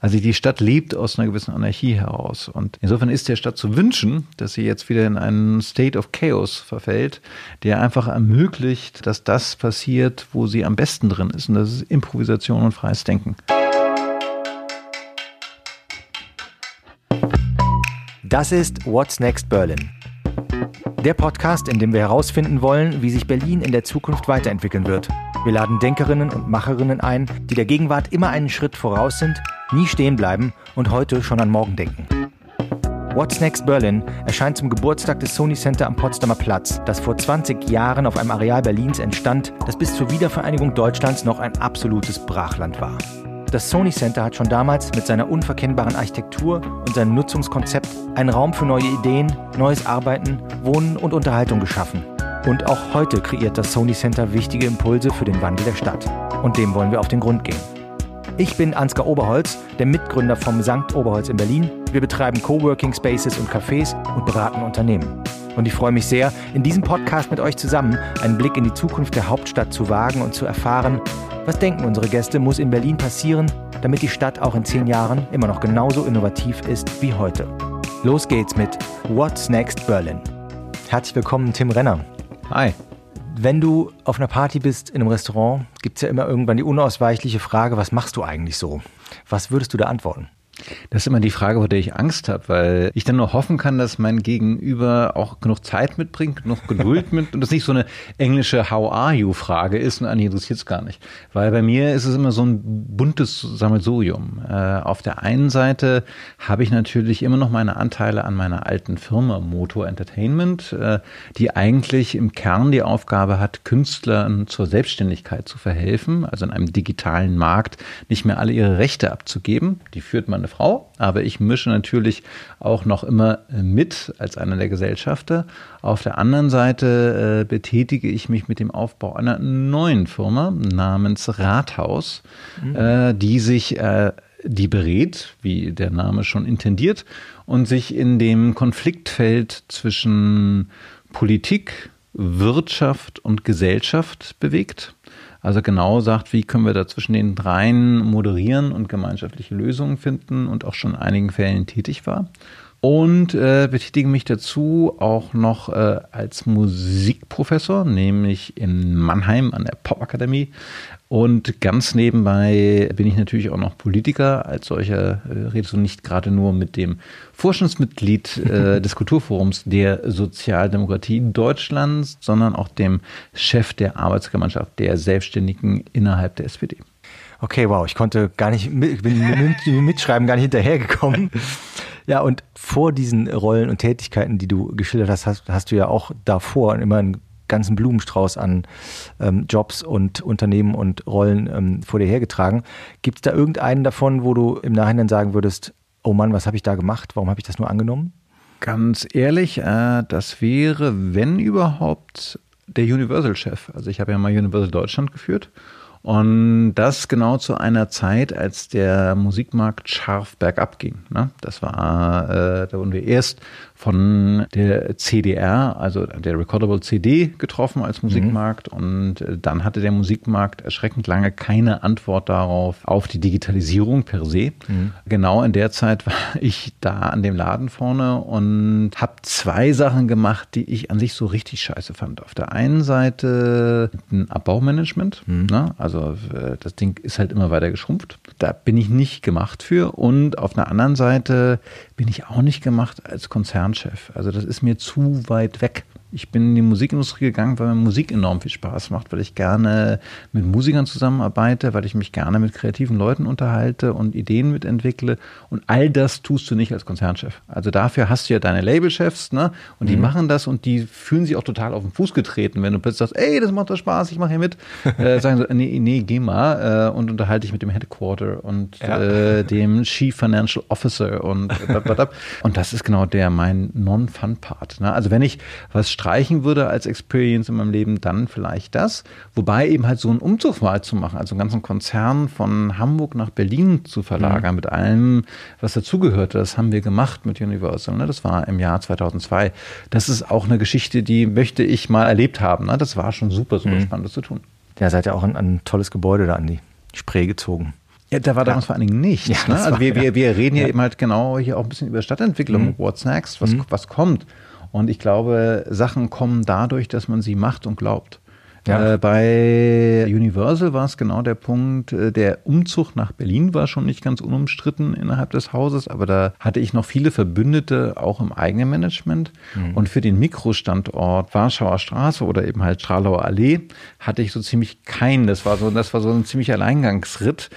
Also die Stadt lebt aus einer gewissen Anarchie heraus. Und insofern ist der Stadt zu wünschen, dass sie jetzt wieder in einen State of Chaos verfällt, der einfach ermöglicht, dass das passiert, wo sie am besten drin ist. Und das ist Improvisation und freies Denken. Das ist What's Next Berlin. Der Podcast, in dem wir herausfinden wollen, wie sich Berlin in der Zukunft weiterentwickeln wird. Wir laden Denkerinnen und Macherinnen ein, die der Gegenwart immer einen Schritt voraus sind, nie stehen bleiben und heute schon an morgen denken. What's Next Berlin erscheint zum Geburtstag des Sony Center am Potsdamer Platz, das vor 20 Jahren auf einem Areal Berlins entstand, das bis zur Wiedervereinigung Deutschlands noch ein absolutes Brachland war. Das Sony Center hat schon damals mit seiner unverkennbaren Architektur und seinem Nutzungskonzept einen Raum für neue Ideen, neues Arbeiten, Wohnen und Unterhaltung geschaffen. Und auch heute kreiert das Sony Center wichtige Impulse für den Wandel der Stadt. Und dem wollen wir auf den Grund gehen. Ich bin Ansgar Oberholz, der Mitgründer vom Sankt Oberholz in Berlin. Wir betreiben Coworking Spaces und Cafés und beraten Unternehmen. Und ich freue mich sehr, in diesem Podcast mit euch zusammen einen Blick in die Zukunft der Hauptstadt zu wagen und zu erfahren, was denken unsere Gäste, muss in Berlin passieren, damit die Stadt auch in zehn Jahren immer noch genauso innovativ ist wie heute? Los geht's mit What's Next Berlin. Herzlich willkommen, Tim Renner. Hi. Wenn du auf einer Party bist, in einem Restaurant, gibt es ja immer irgendwann die unausweichliche Frage, was machst du eigentlich so? Was würdest du da antworten? Das ist immer die Frage, vor der ich Angst habe, weil ich dann nur hoffen kann, dass mein Gegenüber auch genug Zeit mitbringt, genug Geduld mit und das nicht so eine englische How are you Frage ist und eigentlich interessiert es gar nicht. Weil bei mir ist es immer so ein buntes Sammelsurium. Äh, auf der einen Seite habe ich natürlich immer noch meine Anteile an meiner alten Firma Moto Entertainment, äh, die eigentlich im Kern die Aufgabe hat, Künstlern zur Selbstständigkeit zu verhelfen, also in einem digitalen Markt nicht mehr alle ihre Rechte abzugeben. Die führt man eine Frau, aber ich mische natürlich auch noch immer mit als einer der Gesellschafter. Auf der anderen Seite äh, betätige ich mich mit dem Aufbau einer neuen Firma namens Rathaus, mhm. äh, die sich äh, die berät, wie der Name schon intendiert, und sich in dem Konfliktfeld zwischen Politik, Wirtschaft und Gesellschaft bewegt. Also genau sagt, wie können wir da zwischen den dreien moderieren und gemeinschaftliche Lösungen finden und auch schon in einigen Fällen tätig war. Und äh, betätige mich dazu auch noch äh, als Musikprofessor, nämlich in Mannheim an der Popakademie und ganz nebenbei bin ich natürlich auch noch Politiker. Als solcher äh, redest du nicht gerade nur mit dem Vorstandsmitglied äh, des Kulturforums der Sozialdemokratie Deutschlands, sondern auch dem Chef der Arbeitsgemeinschaft der Selbstständigen innerhalb der SPD. Okay, wow, ich konnte gar nicht, mit, bin mit, mitschreiben gar nicht hinterhergekommen. Ja, und vor diesen Rollen und Tätigkeiten, die du geschildert hast, hast, hast du ja auch davor immer einen ganzen Blumenstrauß an ähm, Jobs und Unternehmen und Rollen ähm, vor dir hergetragen. Gibt es da irgendeinen davon, wo du im Nachhinein sagen würdest, oh Mann, was habe ich da gemacht? Warum habe ich das nur angenommen? Ganz ehrlich, äh, das wäre, wenn überhaupt, der Universal-Chef. Also ich habe ja mal Universal Deutschland geführt und das genau zu einer Zeit, als der Musikmarkt scharf bergab ging. Ne? Das war, äh, da wurden wir erst von der CDR, also der Recordable CD, getroffen als Musikmarkt. Mhm. Und äh, dann hatte der Musikmarkt erschreckend lange keine Antwort darauf, auf die Digitalisierung per se. Mhm. Genau in der Zeit war ich da an dem Laden vorne und habe zwei Sachen gemacht, die ich an sich so richtig scheiße fand. Auf der einen Seite ein Abbaumanagement. Mhm. Ne? Also äh, das Ding ist halt immer weiter geschrumpft. Da bin ich nicht gemacht für. Und auf der anderen Seite bin ich auch nicht gemacht als Konzernchef. Also das ist mir zu weit weg. Ich bin in die Musikindustrie gegangen, weil mir Musik enorm viel Spaß macht, weil ich gerne mit Musikern zusammenarbeite, weil ich mich gerne mit kreativen Leuten unterhalte und Ideen mitentwickle. Und all das tust du nicht als Konzernchef. Also dafür hast du ja deine Labelchefs, ne? Und die mhm. machen das und die fühlen sich auch total auf den Fuß getreten, wenn du plötzlich sagst, ey, das macht doch Spaß, ich mache hier mit. äh, sagen so, nee, nee, geh mal äh, und unterhalte dich mit dem Headquarter und ja. äh, dem Chief Financial Officer und und das ist genau der mein Non-Fun-Part. Ne? Also wenn ich was streichen würde als Experience in meinem Leben, dann vielleicht das. Wobei eben halt so einen Umzug mal zu machen, also einen ganzen Konzern von Hamburg nach Berlin zu verlagern mhm. mit allem, was dazugehört, das haben wir gemacht mit Universal. Ne? Das war im Jahr 2002. Das ist auch eine Geschichte, die möchte ich mal erlebt haben. Ne? Das war schon super, super mhm. spannend, das zu tun. Ja, seid ihr auch ein, ein tolles Gebäude da an die Spree gezogen. Ja, da war damals vor allen Dingen nichts. Ja, ne? Also wir, wir, wir reden Ja. hier eben halt genau hier auch ein bisschen über Stadtentwicklung, Mhm. what's next, was, Mhm. was kommt. Und ich glaube, Sachen kommen dadurch, dass man sie macht und glaubt. Ja. Äh, bei Universal war es genau der Punkt, äh, der Umzug nach Berlin war schon nicht ganz unumstritten innerhalb des Hauses, aber da hatte ich noch viele Verbündete auch im eigenen Management. Mhm. Und für den Mikrostandort Warschauer Straße oder eben halt Stralauer Allee hatte ich so ziemlich keinen. Das war so, das war so ein ziemlicher Alleingangsritt.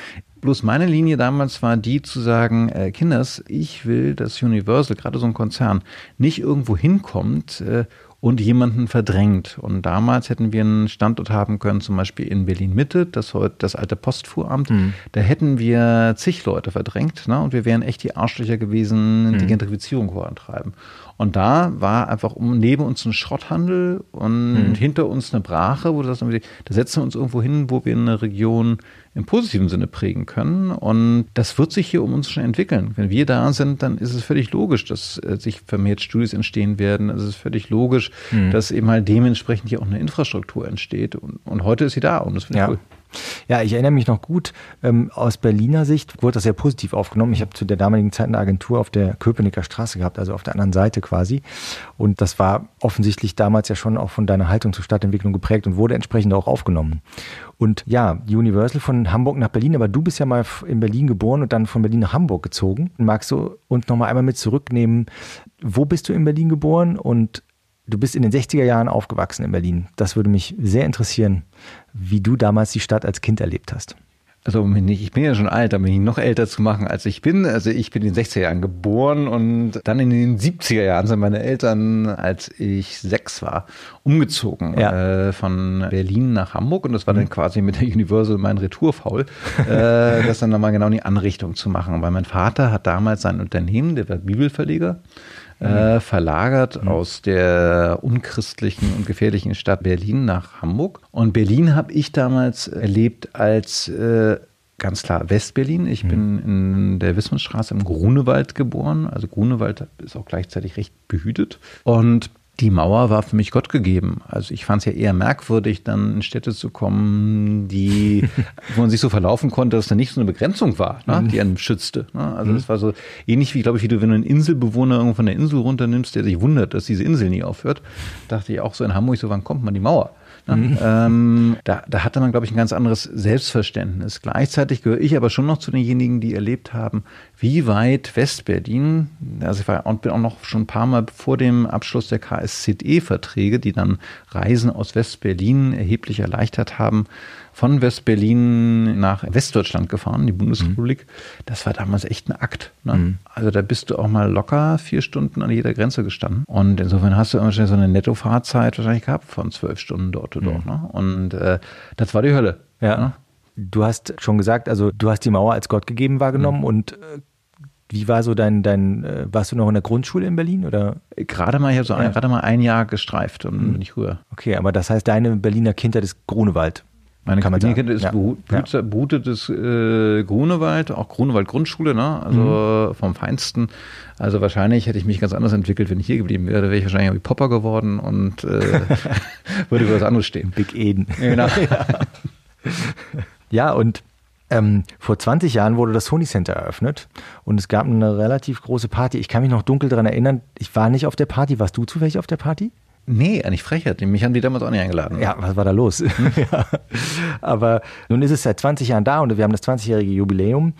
Bloß meine Linie damals war die zu sagen, äh, Kinders, ich will, dass Universal, gerade so ein Konzern, nicht irgendwo hinkommt äh, und jemanden verdrängt. Und damals hätten wir einen Standort haben können, zum Beispiel in Berlin-Mitte, das heute das alte Postfuhramt. Da hätten wir zig Leute verdrängt ne? und wir wären echt die Arschlöcher gewesen, die Gentrifizierung vorantreiben. Und da war einfach um, neben uns ein Schrotthandel und hinter uns eine Brache, wo du sagst, da setzen wir uns irgendwo hin, wo wir eine Region im positiven Sinne prägen können. Und das wird sich hier um uns schon entwickeln. Wenn wir da sind, dann ist es völlig logisch, dass äh, sich vermehrt Studios entstehen werden. Es ist völlig logisch, dass eben halt dementsprechend hier auch eine Infrastruktur entsteht. Und, und heute ist sie da und das finde ich Ja. cool. Ja, ich erinnere mich noch gut, ähm, aus Berliner Sicht wurde das sehr positiv aufgenommen. Ich habe zu der damaligen Zeit eine Agentur auf der Köpenicker Straße gehabt, also auf der anderen Seite quasi. Und das war offensichtlich damals ja schon auch von deiner Haltung zur Stadtentwicklung geprägt und wurde entsprechend auch aufgenommen. Und ja, Universal von Hamburg nach Berlin, aber du bist ja mal in Berlin geboren und dann von Berlin nach Hamburg gezogen. Magst du uns nochmal einmal mit zurücknehmen, wo bist du in Berlin geboren und Du bist in den 60er Jahren aufgewachsen in Berlin. Das würde mich sehr interessieren, wie du damals die Stadt als Kind erlebt hast. Also ich bin ja schon alt, um mich noch älter zu machen, als ich bin. Also ich bin in den 60er Jahren geboren und dann in den 70er Jahren sind meine Eltern, als ich sechs war, umgezogen Ja. äh, von Berlin nach Hamburg und das war dann quasi mit der Universal mein Retourfaul, äh, das dann nochmal genau in die Anrichtung zu machen. Weil mein Vater hat damals sein Unternehmen, der war Bibelverleger, äh, verlagert aus der unchristlichen und gefährlichen Stadt Berlin nach Hamburg. Und Berlin habe ich damals erlebt als äh, ganz klar Westberlin. Ich bin in der Wismannstraße im Grunewald geboren. Also Grunewald ist auch gleichzeitig recht behütet. Und die Mauer war für mich Gott gegeben. Also ich fand es ja eher merkwürdig, dann in Städte zu kommen, die, wo man sich so verlaufen konnte, dass da nicht so eine Begrenzung war, ne, die einen schützte. Ne? Also das war so ähnlich wie, glaube ich, wie du, wenn du einen Inselbewohner irgendwo von der Insel runternimmst, der sich wundert, dass diese Insel nie aufhört, dachte ich auch so in Hamburg, so wann kommt man die Mauer? Ne? Ähm, da, da hatte man, glaube ich, ein ganz anderes Selbstverständnis. Gleichzeitig gehöre ich aber schon noch zu denjenigen, die erlebt haben, wie weit Westberlin, also ich war und bin auch noch schon ein paar Mal vor dem Abschluss der KSZE-Verträge, die dann Reisen aus Westberlin erheblich erleichtert haben, von Westberlin nach Westdeutschland gefahren, die Bundesrepublik. Das war damals echt ein Akt. Ne? Also da bist du auch mal locker vier Stunden an jeder Grenze gestanden. Und insofern hast du wahrscheinlich so eine Nettofahrzeit wahrscheinlich gehabt von zwölf Stunden dort oder dort. Ne? Und äh, das war die Hölle. Ja. Ne? Du hast schon gesagt, also du hast die Mauer als Gott gegeben wahrgenommen und äh, wie war so dein, dein äh, warst du noch in der Grundschule in Berlin oder? Gerade mal, ich habe so ein, Ja. gerade mal ein Jahr gestreift und dann bin ich rüber. Okay, aber das heißt, deine Berliner Kindheit ist Grunewald. Meine sagen. ist Ja. behu- Ja. behut- behutetes äh, Grunewald, auch Grunewald Grundschule, ne? Mhm. also vom Feinsten. Also wahrscheinlich hätte ich mich ganz anders entwickelt, wenn ich hier geblieben wäre. Wäre ich wahrscheinlich wie Popper geworden und äh, würde für was anderes stehen. Big Eden. Genau. Ja, und ähm, vor 20 Jahren wurde das Sony Center eröffnet und es gab eine relativ große Party. Ich kann mich noch dunkel daran erinnern, ich war nicht auf der Party. Warst du zufällig auf der Party? Nee, eigentlich Frechheit. Mich haben die damals auch nicht eingeladen. Ja, was war da los? ja. Aber nun ist es seit 20 Jahren da und wir haben das 20-jährige Jubiläum.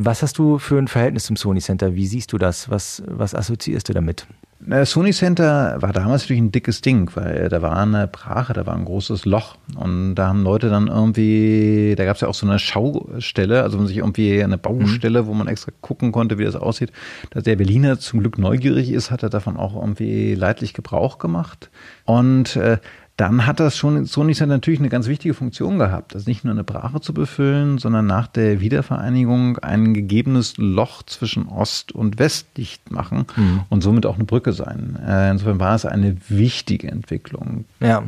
Was hast du für ein Verhältnis zum Sony Center? Wie siehst du das? Was, was assoziierst du damit? Das Sony Center war damals natürlich ein dickes Ding, weil da war eine Brache, da war ein großes Loch und da haben Leute dann irgendwie, da gab es ja auch so eine Schaustelle, also man sich irgendwie eine Baustelle, wo man extra gucken konnte, wie das aussieht. Dass der Berliner zum Glück neugierig ist, hat er davon auch irgendwie leidlich Gebrauch gemacht. Und äh, dann hat das schon Sony Center natürlich eine ganz wichtige Funktion gehabt, das nicht nur eine Brache zu befüllen, sondern nach der Wiedervereinigung ein gegebenes Loch zwischen Ost und West dicht machen und somit auch eine Brücke sein. Äh, Insofern war es eine wichtige Entwicklung. Ja.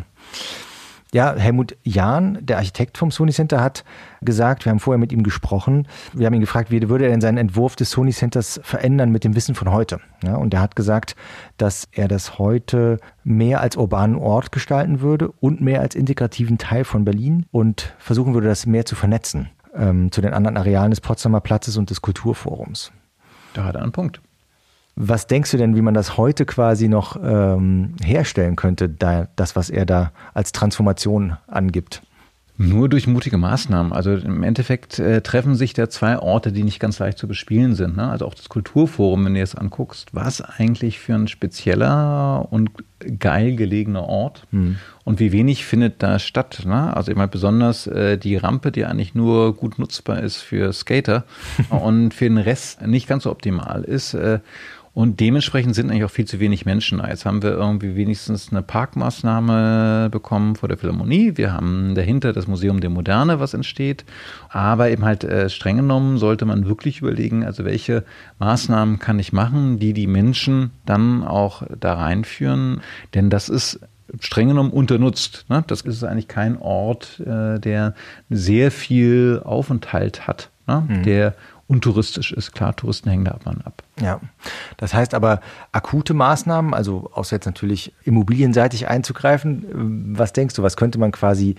Ja, Helmut Jahn, der Architekt vom Sony Center, hat gesagt, wir haben vorher mit ihm gesprochen, wir haben ihn gefragt, wie würde er denn seinen Entwurf des Sony Centers verändern mit dem Wissen von heute? Ja, und er hat gesagt, dass er das heute mehr als urbanen Ort gestalten würde und mehr als integrativen Teil von Berlin und versuchen würde, das mehr zu vernetzen. ähm, zu den anderen Arealen des Potsdamer Platzes und des Kulturforums. Da hat er einen Punkt. Was denkst du denn, wie man das heute quasi noch ähm, herstellen könnte, da, das, was er da als Transformation angibt? Nur durch mutige Maßnahmen. Also im Endeffekt äh, treffen sich da zwei Orte, die nicht ganz leicht zu bespielen sind. Ne? Also auch das Kulturforum, wenn du es anguckst, was eigentlich für ein spezieller und geil gelegener Ort hm. und wie wenig findet da statt. Ne? Also immer besonders äh, die Rampe, die eigentlich nur gut nutzbar ist für Skater und für den Rest nicht ganz so optimal ist. Äh, und dementsprechend sind eigentlich auch viel zu wenig Menschen da. Jetzt haben wir irgendwie wenigstens eine Parkmaßnahme bekommen vor der Philharmonie. Wir haben dahinter das Museum der Moderne, was entsteht. Aber eben halt äh, streng genommen sollte man wirklich überlegen, also welche Maßnahmen kann ich machen, die die Menschen dann auch da reinführen. Denn das ist streng genommen unternutzt. Ne? Das ist eigentlich kein Ort, äh, der sehr viel Aufenthalt hat, ne? mhm. der untouristisch ist. Klar, Touristen hängen da aber ab. Ja, das heißt aber akute Maßnahmen, also außer jetzt natürlich immobilienseitig einzugreifen, äh, was denkst du, was könnte man quasi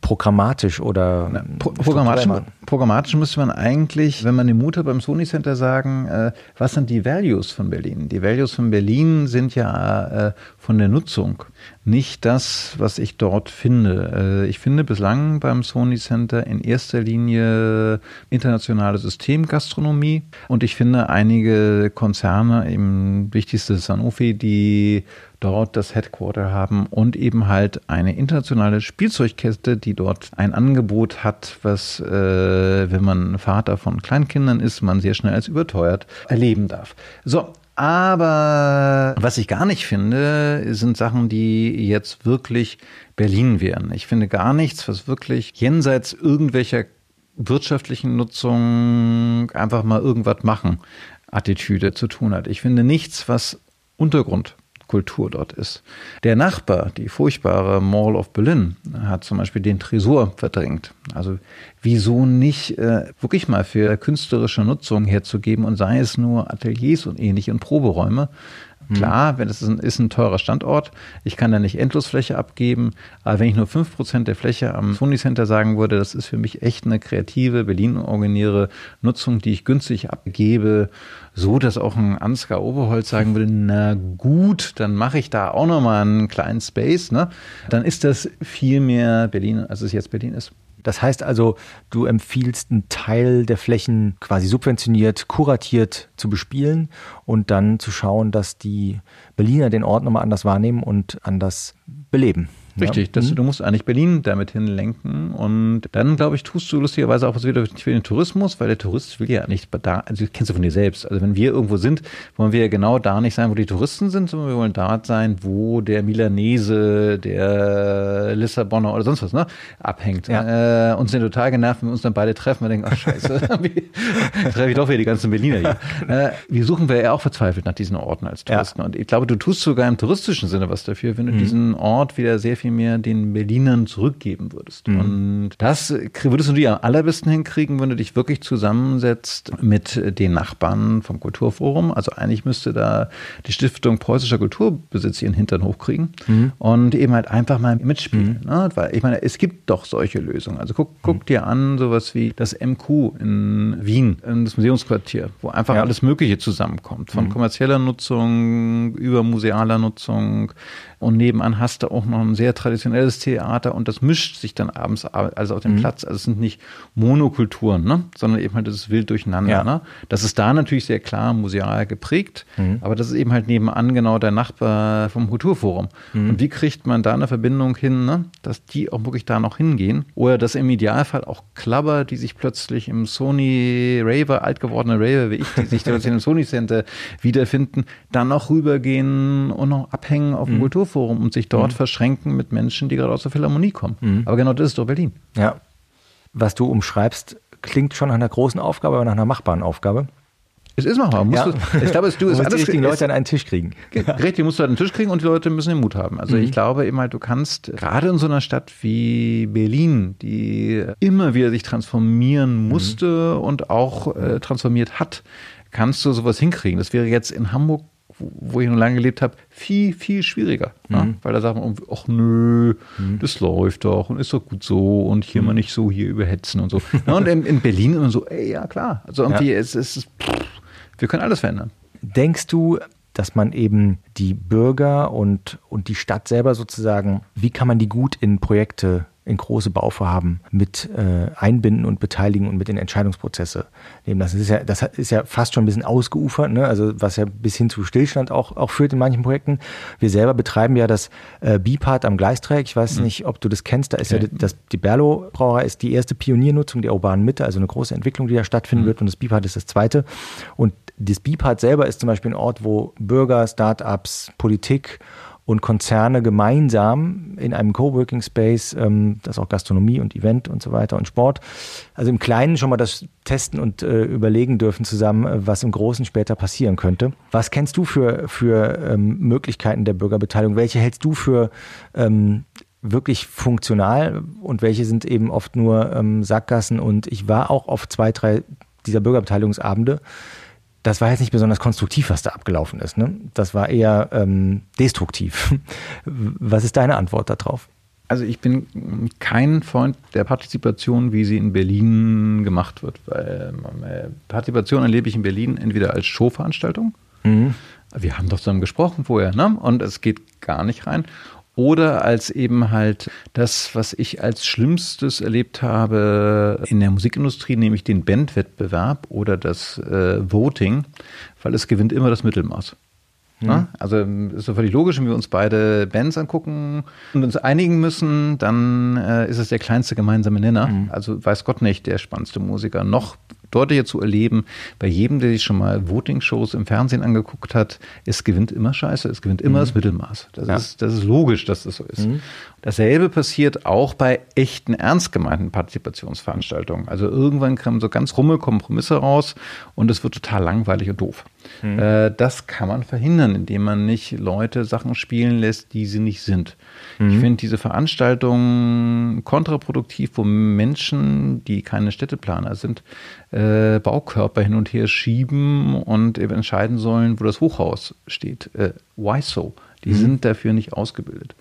programmatisch oder Na, pro programmatisch, programmatisch müsste man eigentlich, wenn man den Mut hat beim Sony Center sagen, äh, was sind die Values von Berlin? Die Values von Berlin sind ja äh, von der Nutzung, nicht das, was ich dort finde. Äh, ich finde bislang beim Sony Center in erster Linie internationale Systemgastronomie und ich finde einige Konzerne, im wichtigste Sanofi, die dort das Headquarter haben und eben halt eine internationale Spielzeugkette, die dort ein Angebot hat, was, äh, wenn man Vater von Kleinkindern ist, man sehr schnell als überteuert erleben darf. So, aber was ich gar nicht finde, sind Sachen, die jetzt wirklich Berlin wären. Ich finde gar nichts, was wirklich jenseits irgendwelcher wirtschaftlichen Nutzung einfach mal irgendwas machen Attitüde zu tun hat. Ich finde nichts, was Untergrund Kultur dort ist. Der Nachbar, die furchtbare Mall of Berlin, hat zum Beispiel den Tresor verdrängt. Also wieso nicht äh, wirklich mal für künstlerische Nutzung herzugeben und sei es nur Ateliers und ähnliche und Proberäume, Klar, wenn es ist ein, ist ein teurer Standort, ich kann da nicht Endlosfläche abgeben, aber wenn ich nur fünf Prozent der Fläche am Sony Center sagen würde, das ist für mich echt eine kreative, Berlin-originäre Nutzung, die ich günstig abgebe, so dass auch ein Ansgar Oberholz sagen würde, na gut, dann mache ich da auch nochmal einen kleinen Space, ne? Dann ist das viel mehr Berlin, als es jetzt Berlin ist. Das heißt also, du empfiehlst einen Teil der Flächen quasi subventioniert, kuratiert zu bespielen und dann zu schauen, dass die Berliner den Ort nochmal anders wahrnehmen und anders beleben. Richtig, ja. mhm. du musst eigentlich Berlin damit hinlenken und dann, glaube ich, tust du lustigerweise auch was wieder für den Tourismus, weil der Tourist will ja nicht da, also das kennst du von dir selbst. Also wenn wir irgendwo sind, wollen wir ja genau da nicht sein, wo die Touristen sind, sondern wir wollen da sein, wo der Milanese, der Lissabonner oder sonst was, ne, abhängt. Ja. Äh, uns sind total genervt, wenn wir uns dann beide treffen und denken, ach scheiße, treffe ich doch wieder die ganzen Berliner hier. Äh, wir suchen wir ja auch verzweifelt nach diesen Orten als Touristen. Ja. Und ich glaube, du tust sogar im touristischen Sinne was dafür, wenn du mhm. diesen Ort wieder sehr viel viel mehr den Berlinern zurückgeben würdest. Mhm. Und das würdest du dir am allerbesten hinkriegen, wenn du dich wirklich zusammensetzt mit den Nachbarn vom Kulturforum. Also eigentlich müsste da die Stiftung Preußischer Kulturbesitz ihren Hintern hochkriegen mhm. und eben halt einfach mal mitspielen. Mhm. Ne? Weil ich meine, es gibt doch solche Lösungen. Also guck, guck mhm. dir an, sowas wie das MQ in Wien, das Museumsquartier, wo einfach ja. alles Mögliche zusammenkommt. Von mhm. kommerzieller Nutzung über musealer Nutzung, und nebenan hast du auch noch ein sehr traditionelles Theater und das mischt sich dann abends also auf dem mhm. Platz. Also es sind nicht Monokulturen, ne? sondern eben halt das ist wild durcheinander. Ja. Ne? Das ist da natürlich sehr klar museal geprägt, mhm. aber das ist eben halt nebenan genau der Nachbar vom Kulturforum. Mhm. Und wie kriegt man da eine Verbindung hin, ne? dass die auch wirklich da noch hingehen? Oder dass im Idealfall auch Klabber, die sich plötzlich im Sony Raver, alt gewordene Raver wie ich, die sich plötzlich im Sony Center wiederfinden, dann noch rübergehen und noch abhängen auf dem mhm. Kulturforum Kulturforum und sich dort mhm. verschränken mit Menschen, die gerade aus der Philharmonie kommen. Mhm. Aber genau das ist doch Berlin. Ja. Was du umschreibst, klingt schon nach einer großen Aufgabe, aber nach einer machbaren Aufgabe. Es ist machbar. Ja. Du, ich glaube, du es die richtigen Leute an einen Tisch kriegen. Richtig, musst du an den Tisch kriegen und die Leute müssen den Mut haben. Also mhm. ich glaube immer, du kannst gerade in so einer Stadt wie Berlin, die immer wieder sich transformieren musste mhm. und auch äh, transformiert hat, kannst du sowas hinkriegen. Das wäre jetzt in Hamburg wo ich noch lange gelebt habe, viel, viel schwieriger. Mhm. Ne? Weil da sagt man, ach nö, mhm. das läuft doch und ist doch gut so und hier mhm. mal nicht so hier überhetzen und so. ja, und in, in, Berlin immer so, ey, ja klar. Also irgendwie, ja. es ist, wir können alles verändern. Denkst du, dass man eben die Bürger und, und die Stadt selber sozusagen, wie kann man die gut in Projekte in große Bauvorhaben mit äh, einbinden und beteiligen und mit in Entscheidungsprozesse nehmen. Das ist ja, das ist ja fast schon ein bisschen ausgeufert, ne? also was ja bis hin zu Stillstand auch, auch führt in manchen Projekten. Wir selber betreiben ja das äh, Bipart am Gleisträg. Ich weiß mhm. nicht, ob du das kennst. Da ist okay. ja das, die Berlo Brauerei ist die erste Pioniernutzung der urbanen Mitte, also eine große Entwicklung, die da stattfinden mhm. wird und das Bipart ist das zweite. Und das Bipart selber ist zum Beispiel ein Ort, wo Bürger, Startups, Politik und Konzerne gemeinsam in einem Coworking Space, ähm, das auch Gastronomie und Event und so weiter und Sport, also im Kleinen schon mal das testen und äh, überlegen dürfen zusammen, äh, was im Großen später passieren könnte. Was kennst du für, für ähm, Möglichkeiten der Bürgerbeteiligung? Welche hältst du für ähm, wirklich funktional und welche sind eben oft nur ähm, Sackgassen? Und ich war auch auf zwei, drei dieser Bürgerbeteiligungsabende das war jetzt nicht besonders konstruktiv, was da abgelaufen ist. Ne? Das war eher ähm, destruktiv. Was ist deine Antwort darauf? Also ich bin kein Freund der Partizipation, wie sie in Berlin gemacht wird. Weil äh, Partizipation erlebe ich in Berlin entweder als Showveranstaltung. Mhm. Wir haben doch zusammen gesprochen vorher, ne? Und es geht gar nicht rein oder als eben halt das, was ich als Schlimmstes erlebt habe in der Musikindustrie, nämlich den Bandwettbewerb oder das äh, Voting, weil es gewinnt immer das Mittelmaß. Mhm. Also ist doch völlig logisch, wenn wir uns beide Bands angucken und uns einigen müssen, dann äh, ist es der kleinste gemeinsame Nenner. Mhm. Also weiß Gott nicht der spannendste Musiker. Noch deutlicher zu erleben, bei jedem, der sich schon mal Voting-Shows im Fernsehen angeguckt hat, es gewinnt immer Scheiße, es gewinnt immer mhm. das Mittelmaß. Das, ja. ist, das ist logisch, dass das so ist. Mhm. Dasselbe passiert auch bei echten, ernst gemeinten Partizipationsveranstaltungen. Also irgendwann kommen so ganz rumme Kompromisse raus und es wird total langweilig und doof. Mhm. Äh, das kann man verhindern, indem man nicht Leute Sachen spielen lässt, die sie nicht sind. Mhm. Ich finde diese Veranstaltungen kontraproduktiv, wo Menschen, die keine Städteplaner sind, äh, Baukörper hin und her schieben und eben entscheiden sollen, wo das Hochhaus steht. Äh, why so? Die mhm. sind dafür nicht ausgebildet.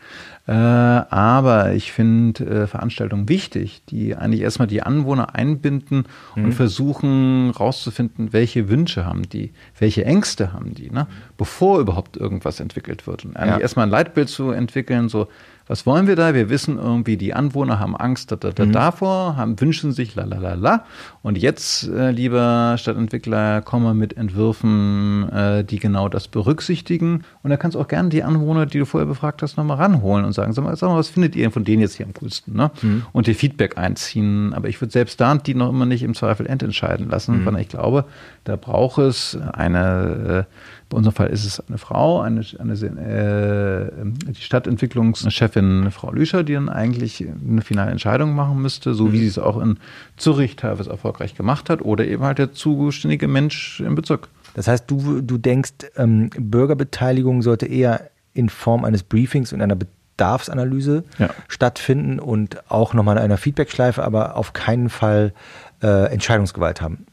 Äh, aber ich finde äh, Veranstaltungen wichtig, die eigentlich erstmal die Anwohner einbinden mhm. und versuchen rauszufinden, welche Wünsche haben die, welche Ängste haben die, ne? bevor überhaupt irgendwas entwickelt wird. Und eigentlich ja. erstmal ein Leitbild zu entwickeln, so was wollen wir da? Wir wissen irgendwie, die Anwohner haben Angst da, da, da, mhm. davor, haben, wünschen sich la la la la. Und jetzt, äh, lieber Stadtentwickler, kommen mit Entwürfen, äh, die genau das berücksichtigen. Und da kannst du auch gerne die Anwohner, die du vorher befragt hast, nochmal ranholen und sagen, sag mal, sag mal, was findet ihr von denen jetzt hier am coolsten? Ne? Mhm. Und dir Feedback einziehen. Aber ich würde selbst da die noch immer nicht im Zweifel ententscheiden lassen, mhm. weil ich glaube, da braucht es eine äh, bei unserem Fall ist es eine Frau, eine, eine äh, die Stadtentwicklungschefin Frau Lüscher, die dann eigentlich eine finale Entscheidung machen müsste, so wie mhm. sie es auch in Zürich teilweise erfolgreich gemacht hat, oder eben halt der zuständige Mensch im Bezirk. Das heißt, du, du denkst, ähm, Bürgerbeteiligung sollte eher in Form eines Briefings und einer Bedarfsanalyse ja. stattfinden und auch nochmal in einer Feedbackschleife, aber auf keinen Fall äh, Entscheidungsgewalt haben.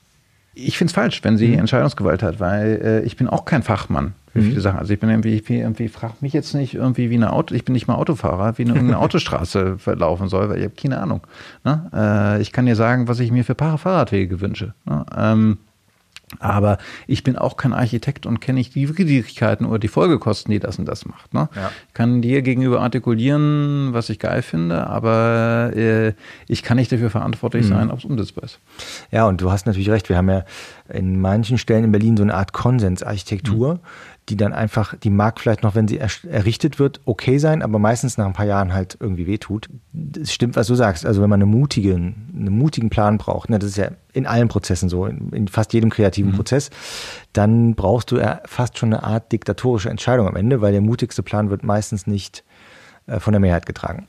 Ich finde es falsch, wenn sie mhm. Entscheidungsgewalt hat, weil äh, ich bin auch kein Fachmann für mhm. viele Sachen. Also ich bin irgendwie, ich irgendwie frag mich jetzt nicht irgendwie wie eine Auto, ich bin nicht mal Autofahrer, wie eine, eine Autostraße verlaufen soll, weil ich habe keine Ahnung. Ne? Äh, ich kann dir sagen, was ich mir für Fahrradwege wünsche. Ne? Ähm, aber ich bin auch kein Architekt und kenne nicht die Widrigkeiten oder die Folgekosten, die das und das macht. Ne? Ja. Ich kann dir gegenüber artikulieren, was ich geil finde, aber äh, ich kann nicht dafür verantwortlich mhm. sein, ob es umsetzbar ist. Ja, und du hast natürlich recht. Wir haben ja in manchen Stellen in Berlin so eine Art Konsensarchitektur. Mhm die dann einfach, die mag vielleicht noch, wenn sie errichtet wird, okay sein, aber meistens nach ein paar Jahren halt irgendwie wehtut. Es stimmt, was du sagst. Also wenn man eine mutigen, einen mutigen Plan braucht, ne, das ist ja in allen Prozessen so, in, fast jedem kreativen mhm. Prozess, dann brauchst du ja fast schon eine Art diktatorische Entscheidung am Ende, weil der mutigste Plan wird meistens nicht äh, von der Mehrheit getragen.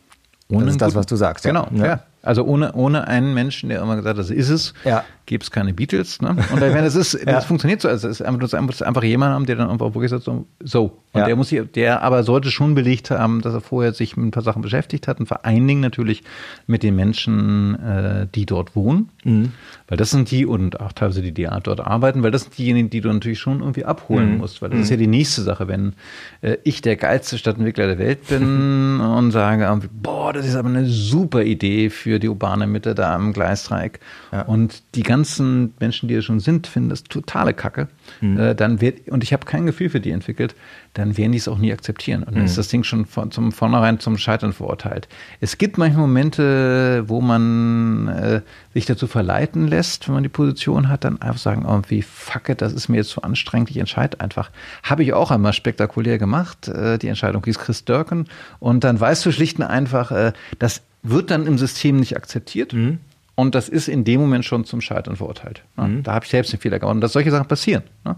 Ohne das ist das, was du sagst. Genau, ja. ja. Also ohne, ohne einen Menschen, der immer gesagt hat, das ist es, ja. gibt es keine Beatles. Ne? Und wenn das ist, ja. das funktioniert so. Also es ist einfach, einfach, jemand haben, der dann einfach wirklich sagt, so. Und ja. der muss hier, der aber sollte schon belegt haben, dass er vorher sich mit ein paar Sachen beschäftigt hat und vor allen Dingen natürlich mit den Menschen, äh, die dort wohnen. Mhm. Weil das sind die und auch teilweise die, die dort arbeiten, weil das sind diejenigen, die du natürlich schon irgendwie abholen mhm. musst. Weil das mhm. ist ja die nächste Sache, wenn äh, ich der geilste Stadtentwickler der Welt bin und sage, boah, das ist aber eine super Idee für die urbane Mitte da am Gleisdreieck. Ja. Und die ganzen Menschen, die da schon sind, finden das totale Kacke. Mhm. Äh, dann wird, und ich habe kein Gefühl für die entwickelt, dann werden die es auch nie akzeptieren. Und dann mhm. ist das Ding schon von, zum vornherein zum Scheitern verurteilt. Es gibt manchmal Momente, wo man äh, sich dazu verleiten lässt, wenn man die Position hat, dann einfach sagen, irgendwie, fuck it, das ist mir jetzt zu anstrengend, ich entscheide einfach. Habe ich auch einmal spektakulär gemacht. Äh, die Entscheidung hieß Chris Dörken. Und dann weißt du schlicht und einfach, äh, dass wird dann im System nicht akzeptiert. Mhm. Und das ist in dem Moment schon zum Scheitern verurteilt. Ne? Mhm. Da habe ich selbst einen Fehler gemacht. Und dass solche Sachen passieren. Ne?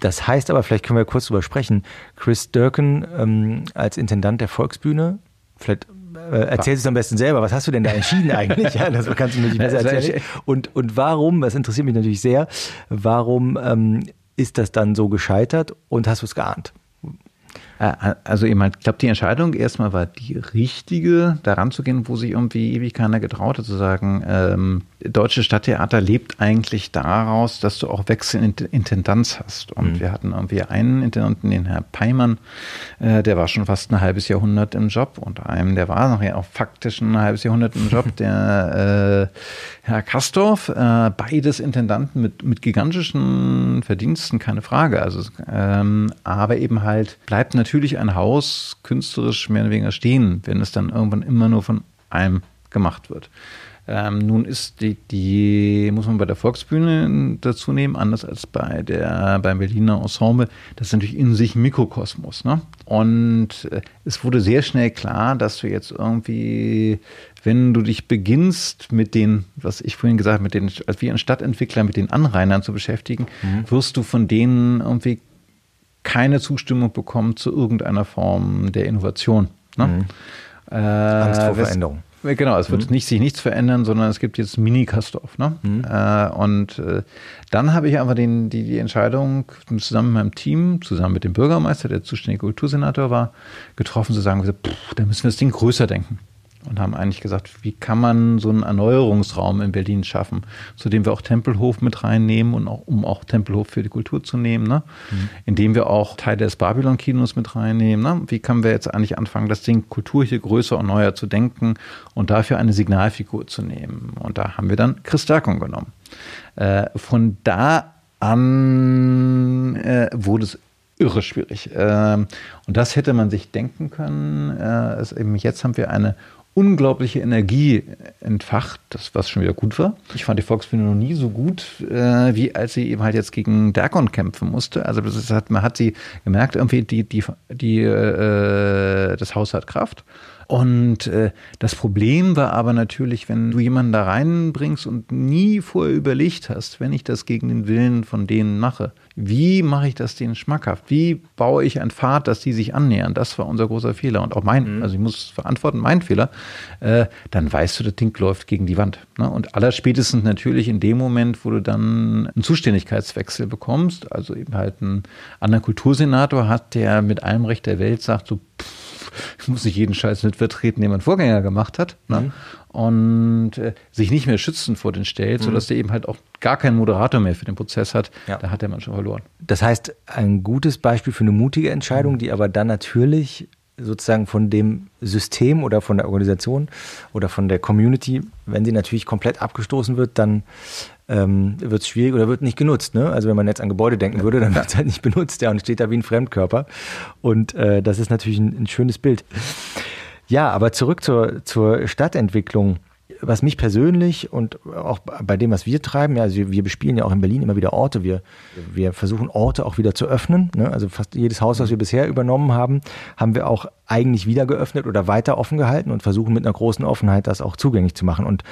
Das heißt aber, vielleicht können wir kurz drüber sprechen. Chris Durkin ähm, als Intendant der Volksbühne, vielleicht äh, erzähl es am besten selber. Was hast du denn da entschieden eigentlich? ja, das kannst du mir nicht besser erzählen. Und, und warum, das interessiert mich natürlich sehr, warum ähm, ist das dann so gescheitert und hast du es geahnt? Äh, also ich, ich glaube, die Entscheidung erstmal war die richtige, daran zu gehen, wo sich irgendwie ewig keiner getraut hat, zu sagen, ähm, deutsche Stadttheater lebt eigentlich daraus, dass du auch wechselnde Intendanz hast. Und mhm. wir hatten irgendwie einen Intendanten, den Herr Peimann, äh, der war schon fast ein halbes Jahrhundert im Job und einem, der war nachher auch faktisch ein halbes Jahrhundert im Job, der äh, Herr Kastorf, äh, beides Intendanten mit, mit gigantischen Verdiensten, keine Frage. Also, ähm, aber eben halt bleibt natürlich ein Haus künstlerisch mehr oder weniger stehen, wenn es dann irgendwann immer nur von einem gemacht wird. Ähm, nun ist die, die, muss man bei der Volksbühne dazu nehmen, anders als bei der, beim Berliner Ensemble, das ist natürlich in sich Mikrokosmos. Ne? Und äh, es wurde sehr schnell klar, dass du jetzt irgendwie, wenn du dich beginnst mit den, was ich vorhin gesagt habe, mit den, als wie ein Stadtentwickler, mit den Anrainern zu beschäftigen, mhm. wirst du von denen irgendwie keine Zustimmung bekommen zu irgendeiner Form der Innovation. Ne? Mhm. Äh, Angst vor Veränderung. Genau, es wird mhm. nicht, sich nichts verändern, sondern es gibt jetzt Mini-Kastorf. Ne? Mhm. Äh, und äh, dann habe ich einfach den, die, die Entscheidung zusammen mit meinem Team, zusammen mit dem Bürgermeister, der zuständige Kultursenator war, getroffen zu sagen, pff, da müssen wir das Ding größer denken und haben eigentlich gesagt, wie kann man so einen Erneuerungsraum in Berlin schaffen, zu dem wir auch Tempelhof mit reinnehmen und auch, um auch Tempelhof für die Kultur zu nehmen, ne? Mhm. indem wir auch Teile des Babylon-Kinos mit reinnehmen. Ne? Wie können wir jetzt eigentlich anfangen, das Ding Kultur hier größer und neuer zu denken und dafür eine Signalfigur zu nehmen? Und da haben wir dann Chris Dörkung genommen. Äh, von da an äh, wurde es irre schwierig. Ähm, und das hätte man sich denken können. Äh, jetzt haben wir eine unglaubliche Energie entfacht, das was schon wieder gut war. Ich fand die Volksbühne noch nie so gut, äh, wie als sie eben halt jetzt gegen Dagon kämpfen musste. Also das hat, man hat sie gemerkt, irgendwie die, die, die, äh, das Haus hat Kraft. Und äh, das Problem war aber natürlich, wenn du jemanden da reinbringst und nie vorher überlegt hast, wenn ich das gegen den Willen von denen mache, wie mache ich das denen schmackhaft? Wie baue ich ein Pfad, dass die sich annähern? Das war unser großer Fehler und auch mein, mhm. also ich muss verantworten, mein Fehler. Äh, dann weißt du, das Ding läuft gegen die Wand. Ne? Und allerspätestens natürlich in dem Moment, wo du dann einen Zuständigkeitswechsel bekommst, also eben halt einen anderen Kultursenator hat, der mit allem Recht der Welt sagt, so, pff, ich muss nicht jeden Scheiß mit vertreten, den mein Vorgänger gemacht hat. Ne? Mhm. Und äh, sich nicht mehr schützen vor den stellt, mhm. sodass der eben halt auch gar keinen Moderator mehr für den Prozess hat. Ja. Da hat der Mann schon verloren. Das heißt, ein gutes Beispiel für eine mutige Entscheidung, mhm. die aber dann natürlich sozusagen von dem System oder von der Organisation oder von der Community, wenn sie natürlich komplett abgestoßen wird, dann ähm, wird es schwierig oder wird nicht genutzt. Ne? Also wenn man jetzt an Gebäude denken würde, dann wird es halt nicht benutzt ja, und steht da wie ein Fremdkörper. Und äh, das ist natürlich ein, ein, schönes Bild. Ja, aber zurück zur, zur Stadtentwicklung. Was mich persönlich und auch bei dem, was wir treiben, ja, also wir, bespielen ja auch in Berlin immer wieder Orte. Wir, wir versuchen Orte auch wieder zu öffnen. Ne? Also fast jedes Haus, was wir bisher übernommen haben, haben wir auch eigentlich wieder geöffnet oder weiter offen gehalten und versuchen mit einer großen Offenheit das auch zugänglich zu machen. Und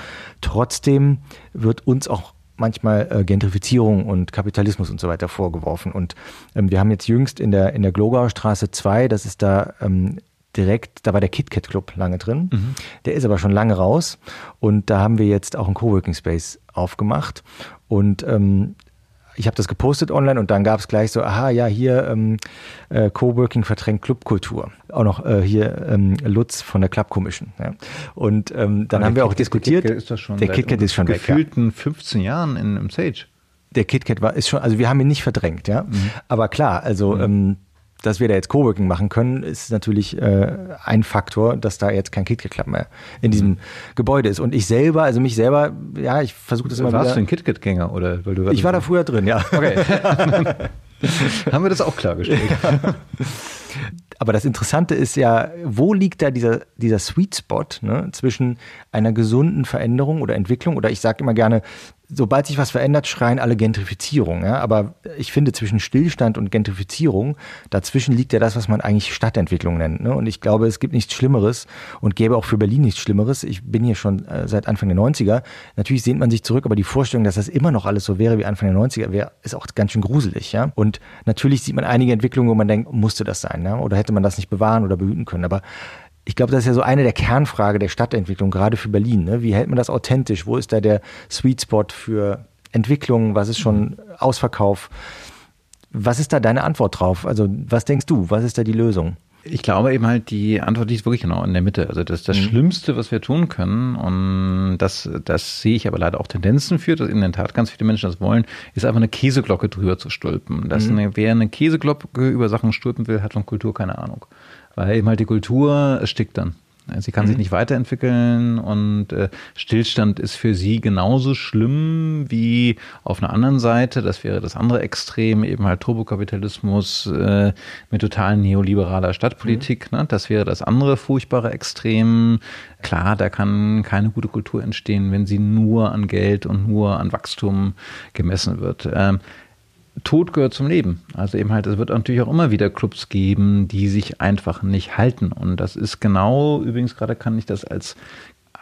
trotzdem wird uns auch manchmal äh, Gentrifizierung und Kapitalismus und so weiter vorgeworfen. Und ähm, wir haben jetzt jüngst in der, in der Glogauer Straße 2, das ist da ähm, direkt, da war der KitKat Club lange drin. Mhm. Der ist aber schon lange raus. Und da haben wir jetzt auch einen Coworking Space aufgemacht. Und ähm, ich habe das gepostet online und dann gab es gleich so, aha, ja, hier ähm, äh, Coworking verdrängt Clubkultur. Auch noch äh, hier ähm, Lutz von der Club Commission. Ja. Und ähm, dann Aber haben wir auch diskutiert. Der KitKat ist, das schon der KitKat ist schon gefühlten weg, ja. 15 Jahren in, im Sage. Der KitKat war ist schon, also wir haben ihn nicht verdrängt, ja. Mhm. Aber klar, also mhm. ähm, dass wir da jetzt Coworking machen können, ist natürlich äh, ein Faktor, dass da jetzt kein KitKat Club mehr in diesem mhm. Gebäude ist. Und ich selber, also mich selber, ja, ich versuche das immer Warst wieder. Warst du ein KitKat-Gänger oder? Weil du ich war da früher drin, ja. Okay. Haben wir das auch klargestellt. Ja. Aber das Interessante ist ja, wo liegt da dieser, dieser Sweet Spot ne, zwischen einer gesunden Veränderung oder Entwicklung oder ich sage immer gerne, sobald sich was verändert, schreien alle Gentrifizierung. Ja? Aber ich finde, zwischen Stillstand und Gentrifizierung, dazwischen liegt ja das, was man eigentlich Stadtentwicklung nennt. Ne? Und ich glaube, es gibt nichts Schlimmeres und gäbe auch für Berlin nichts Schlimmeres. Ich bin hier schon äh, seit Anfang der 90er. Natürlich sehnt man sich zurück, aber die Vorstellung, dass das immer noch alles so wäre wie Anfang der 90er, wäre, ist auch ganz schön gruselig. Ja? Und natürlich sieht man einige Entwicklungen, wo man denkt, musste das sein? Ja? Oder hätte man das nicht bewahren oder behüten können? Aber ich glaube, das ist ja so eine der Kernfrage der Stadtentwicklung, gerade für Berlin. Ne? Wie hält man das authentisch? Wo ist da der Sweet Spot für Entwicklung? Was ist schon Ausverkauf? Was ist da deine Antwort drauf? Also, was denkst du? Was ist da die Lösung? Ich glaube eben halt, die Antwort liegt wirklich genau in der Mitte. Also das das mhm. Schlimmste, was wir tun können, und das, das sehe ich aber leider auch Tendenzen für, dass in der Tat ganz viele Menschen das wollen, ist einfach eine Käseglocke drüber zu stülpen. Dass mhm. eine, wer eine Käseglocke über Sachen stülpen will, hat von Kultur keine Ahnung. Weil eben halt die Kultur erstickt dann. Sie kann mhm. sich nicht weiterentwickeln und äh, Stillstand ist für sie genauso schlimm wie auf einer anderen Seite, das wäre das andere Extrem, eben halt Turbokapitalismus äh, mit total neoliberaler Stadtpolitik. Mhm. Ne? Das wäre das andere furchtbare Extrem. Klar, da kann keine gute Kultur entstehen, wenn sie nur an Geld und nur an Wachstum gemessen wird. Ähm, Tod gehört zum Leben. Also eben halt, es wird natürlich auch immer wieder Clubs geben, die sich einfach nicht halten. Und das ist genau, übrigens gerade kann ich das als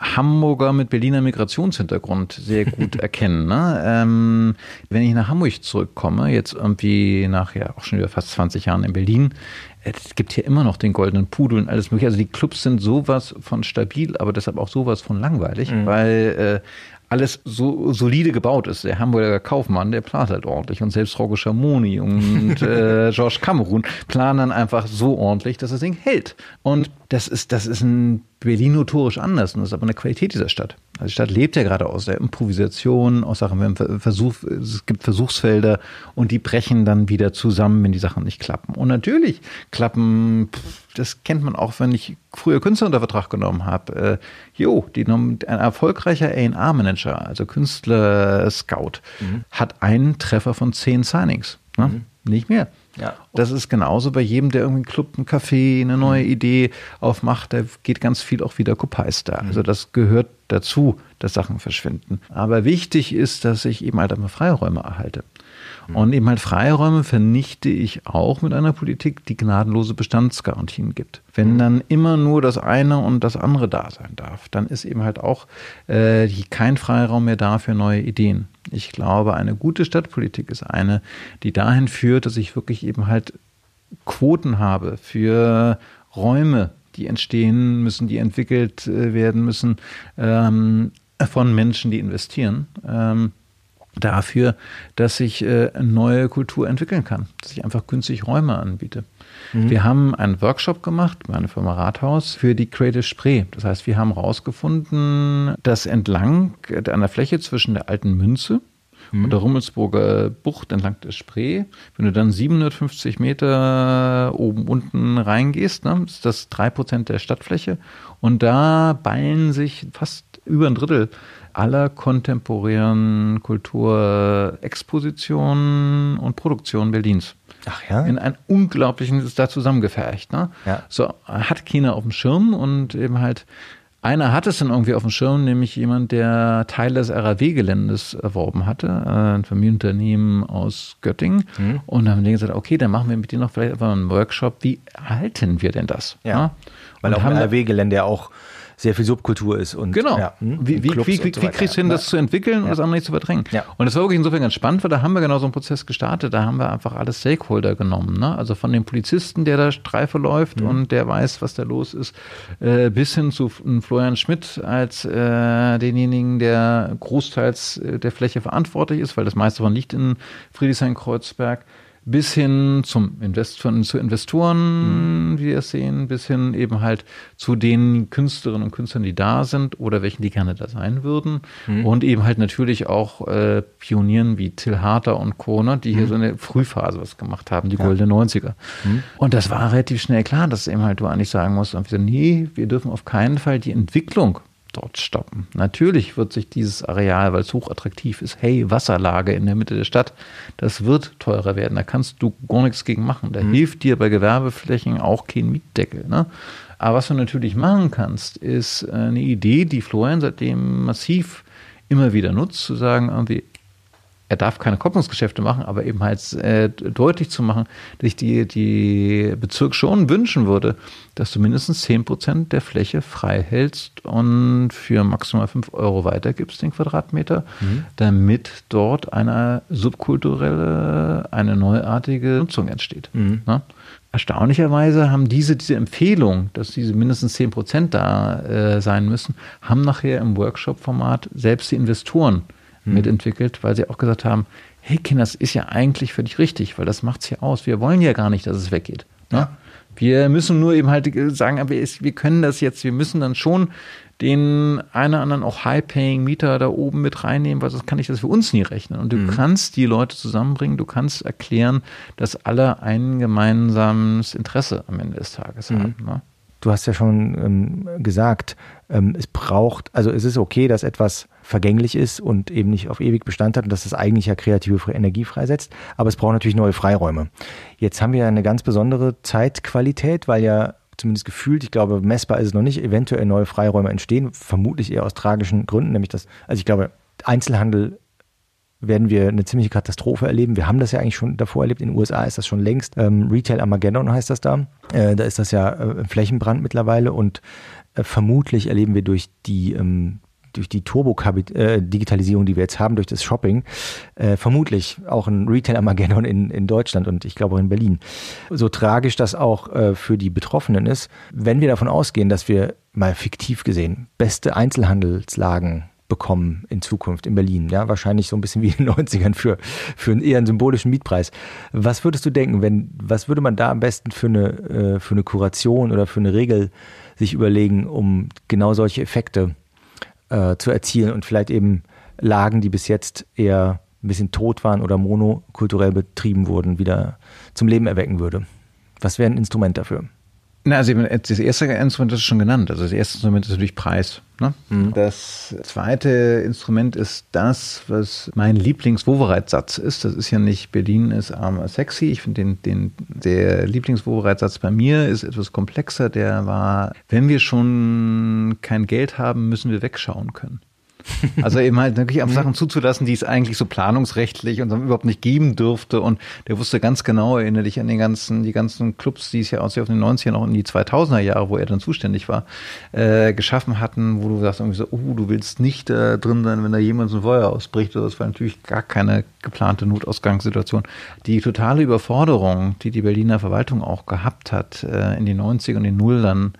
Hamburger mit Berliner Migrationshintergrund sehr gut erkennen. Ne? Ähm, wenn ich nach Hamburg zurückkomme, jetzt irgendwie nach ja auch schon wieder fast 20 Jahren in Berlin, es gibt hier immer noch den goldenen Pudel und alles mögliche. Also die Clubs sind sowas von stabil, aber deshalb auch sowas von langweilig, mhm. weil äh, alles so solide gebaut ist. Der Hamburger Kaufmann, der plant halt ordentlich. Und selbst Rocco Schamoni und äh, George Cameron planen dann einfach so ordentlich, dass das Ding hält. Und das ist, das ist in Berlin notorisch anders. Und das ist aber eine Qualität dieser Stadt. Also die Stadt lebt ja gerade aus der Improvisation, aus Sachen, wenn Versuch, es gibt Versuchsfelder und die brechen dann wieder zusammen, wenn die Sachen nicht klappen. Und natürlich klappen, das kennt man auch, wenn ich früher Künstler unter Vertrag genommen habe. Äh, jo, die, ein erfolgreicher A&R-Manager, also Künstler-Scout, mhm. hat einen Treffer von zehn Signings. Ne? Mhm. Nicht mehr. Ja. Das ist genauso bei jedem, der irgendwie einen Club, einen Café, eine neue mhm. Idee aufmacht, da geht ganz viel auch wieder da. Mhm. Also das gehört dazu, dass Sachen verschwinden. Aber wichtig ist, dass ich eben halt einmal Freiräume erhalte. Mhm. Und eben halt Freiräume vernichte ich auch mit einer Politik, die gnadenlose Bestandsgarantien gibt. Wenn mhm. dann immer nur das eine und das andere da sein darf, dann ist eben halt auch äh, kein Freiraum mehr da für neue Ideen. Ich glaube, eine gute Stadtpolitik ist eine, die dahin führt, dass ich wirklich eben halt Quoten habe für Räume, die entstehen müssen, die entwickelt äh, werden müssen ähm, von Menschen, die investieren. Ähm, dafür, dass ich äh, neue Kultur entwickeln kann, dass ich einfach günstig Räume anbiete. Mhm. Wir haben einen Workshop gemacht, meine Firma Rathaus, für die Creative Spree. Das heißt, wir haben herausgefunden, dass entlang an der Fläche zwischen der alten Münze mhm. und der Rummelsburger Bucht entlang der Spree, wenn du dann 750 Meter oben unten reingehst, ne, ist das drei Prozent der Stadtfläche und da ballen sich fast über ein Drittel aller kontemporären Kulturexpositionen und Produktionen Berlins. Ach ja? In einen unglaublichen, ist da zusammengefercht. Ne? Ja. So, hat China auf dem Schirm und eben halt einer hat es dann irgendwie auf dem Schirm, nämlich jemand, der Teile des RAW-Geländes erworben hatte, äh, ein Familienunternehmen aus Göttingen. Mhm. Und dann haben die gesagt, okay, dann machen wir mit denen noch vielleicht einfach einen Workshop. Wie halten wir denn das? Ja. ja? Weil und auch RAW-Gelände ja auch sehr viel Subkultur ist. Und, genau. Ja, hm, wie, wie, wie, wie, so wie kriegst du hin, das zu entwickeln und das andere nicht zu verdrängen? Und das war wirklich insofern ganz spannend, weil da haben wir genau so einen Prozess gestartet. Da haben wir einfach alle Stakeholder genommen. Ne? Also von dem Polizisten, der da Streife läuft mhm. und der weiß, was da los ist, äh, bis hin zu Florian Schmidt als äh, denjenigen, der großteils äh, der Fläche verantwortlich ist, weil das meiste von liegt in Friedrichshain-Kreuzberg bis hin zum Invest von, zu Investoren, mhm. wie wir es sehen, bis hin eben halt zu den Künstlerinnen und Künstlern, die da sind oder welchen, die gerne da sein würden. Mhm. Und eben halt natürlich auch äh, Pionieren wie Till Harter und Co., ne, die hier mhm. so eine Frühphase was gemacht haben, die ja. goldene 90er. Mhm. Und das war relativ schnell klar, dass eben halt du eigentlich sagen musst, nee, wir dürfen auf keinen Fall die Entwicklung dort stoppen. Natürlich wird sich dieses Areal, weil es hochattraktiv ist, hey, Wasserlage in der Mitte der Stadt, das wird teurer werden. Da kannst du gar nichts gegen machen. Da mhm. hilft dir bei Gewerbeflächen auch kein Mietdeckel. Ne? Aber was du natürlich machen kannst, ist eine Idee, die Florian seitdem massiv immer wieder nutzt, zu sagen, irgendwie, er darf keine Kopplungsgeschäfte machen, aber eben halt äh, deutlich zu machen, dass ich die, die Bezirk schon wünschen würde, dass du mindestens 10 Prozent der Fläche frei hältst und für maximal 5 Euro weitergibst, den Quadratmeter, mhm. damit dort eine subkulturelle, eine neuartige Nutzung entsteht. Mhm. Ne? Erstaunlicherweise haben diese, diese Empfehlung, dass diese mindestens 10 Prozent da äh, sein müssen, haben nachher im Workshop-Format selbst die Investoren mhm. mitentwickelt, weil sie auch gesagt haben, hey Kinder, das ist ja eigentlich völlig richtig, weil das macht es ja aus. Wir wollen ja gar nicht, dass es weggeht. Ne? Ja. Wir müssen nur eben halt sagen, aber wir können das jetzt, wir müssen dann schon den einen oder anderen auch High-Paying-Mieter da oben mit reinnehmen, weil sonst kann ich das für uns nie rechnen. Und du mhm. kannst die Leute zusammenbringen, du kannst erklären, dass alle ein gemeinsames Interesse am Ende des Tages mhm. haben. Ne? Du hast ja schon ähm, gesagt, ähm, es braucht, also es ist okay, dass etwas vergänglich ist und eben nicht auf ewig Bestand hat und dass es eigentlich ja kreative Energie freisetzt. Aber es braucht natürlich neue Freiräume. Jetzt haben wir eine ganz besondere Zeitqualität, weil ja zumindest gefühlt, ich glaube, messbar ist es noch nicht, eventuell neue Freiräume entstehen, vermutlich eher aus tragischen Gründen, nämlich dass, also ich glaube, Einzelhandel werden wir eine ziemliche Katastrophe erleben. Wir haben das ja eigentlich schon davor erlebt. In den USA ist das schon längst. Ähm, Retail Armageddon heißt das da. Äh, da ist das ja äh, Flächenbrand mittlerweile und äh, vermutlich erleben wir durch die ähm, durch die Turbo-Digitalisierung, die wir jetzt haben, durch das Shopping, äh, vermutlich auch ein Retail-Armageddon in, in Deutschland und ich glaube auch in Berlin. So tragisch das auch äh, für die Betroffenen ist, wenn wir davon ausgehen, dass wir mal fiktiv gesehen beste Einzelhandelslagen bekommen in Zukunft in Berlin. Ja, wahrscheinlich so ein bisschen wie in den 90ern für, für einen eher einen symbolischen Mietpreis. Was würdest du denken, wenn, was würde man da am besten für eine, äh, für eine Kuration oder für eine Regel sich überlegen, um genau solche Effekte äh, zu erzielen und vielleicht eben Lagen, die bis jetzt eher ein bisschen tot waren oder monokulturell betrieben wurden, wieder zum Leben erwecken würde. Was wäre ein Instrument dafür? Na, also das erste Instrument ist schon genannt. Also das erste Instrument ist natürlich Preis. Ne? Mhm. Das zweite Instrument ist das, was mein Lieblingswovereitsatz ist. Das ist ja nicht Berlin ist arm sexy. Ich finde den, den, der Lieblingswovereitsatz bei mir ist etwas komplexer. Der war, wenn wir schon kein Geld haben, müssen wir wegschauen können. Also eben halt wirklich auf Sachen zuzulassen, die es eigentlich so planungsrechtlich und überhaupt nicht geben dürfte. Und der wusste ganz genau, erinnere dich an den ganzen, die ganzen Clubs, die es ja aus den 90ern auch in die 2000er Jahre, wo er dann zuständig war, äh, geschaffen hatten, wo du sagst irgendwie so, oh, du willst nicht äh, drin sein, wenn da jemand so ein Feuer ausbricht. Das war natürlich gar keine geplante Notausgangssituation. Die totale Überforderung, die die Berliner Verwaltung auch gehabt hat äh, in den 90ern und den Nullern,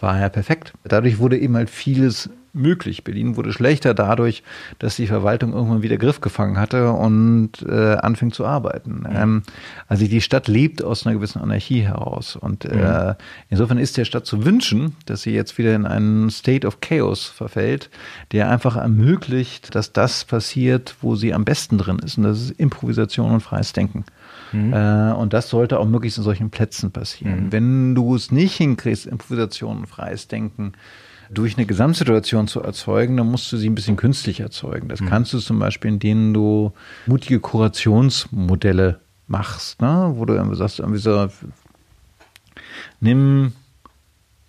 war ja perfekt. Dadurch wurde eben halt vieles möglich. Berlin wurde schlechter dadurch, dass die Verwaltung irgendwann wieder Griff gefangen hatte und äh, anfing zu arbeiten. Mhm. Ähm, also die Stadt lebt aus einer gewissen Anarchie heraus. Und äh, mhm. insofern ist der Stadt zu wünschen, dass sie jetzt wieder in einen State of Chaos verfällt, der einfach ermöglicht, dass das passiert, wo sie am besten drin ist. Und das ist Improvisation und freies Denken. Mhm. Äh, und das sollte auch möglichst in solchen Plätzen passieren. Mhm. Wenn du es nicht hinkriegst, Improvisation und freies Denken, durch eine Gesamtsituation zu erzeugen, dann musst du sie ein bisschen künstlich erzeugen. Das mhm. kannst du zum Beispiel, indem du mutige Kurationsmodelle machst, ne? wo du irgendwie sagst, irgendwie so, nimm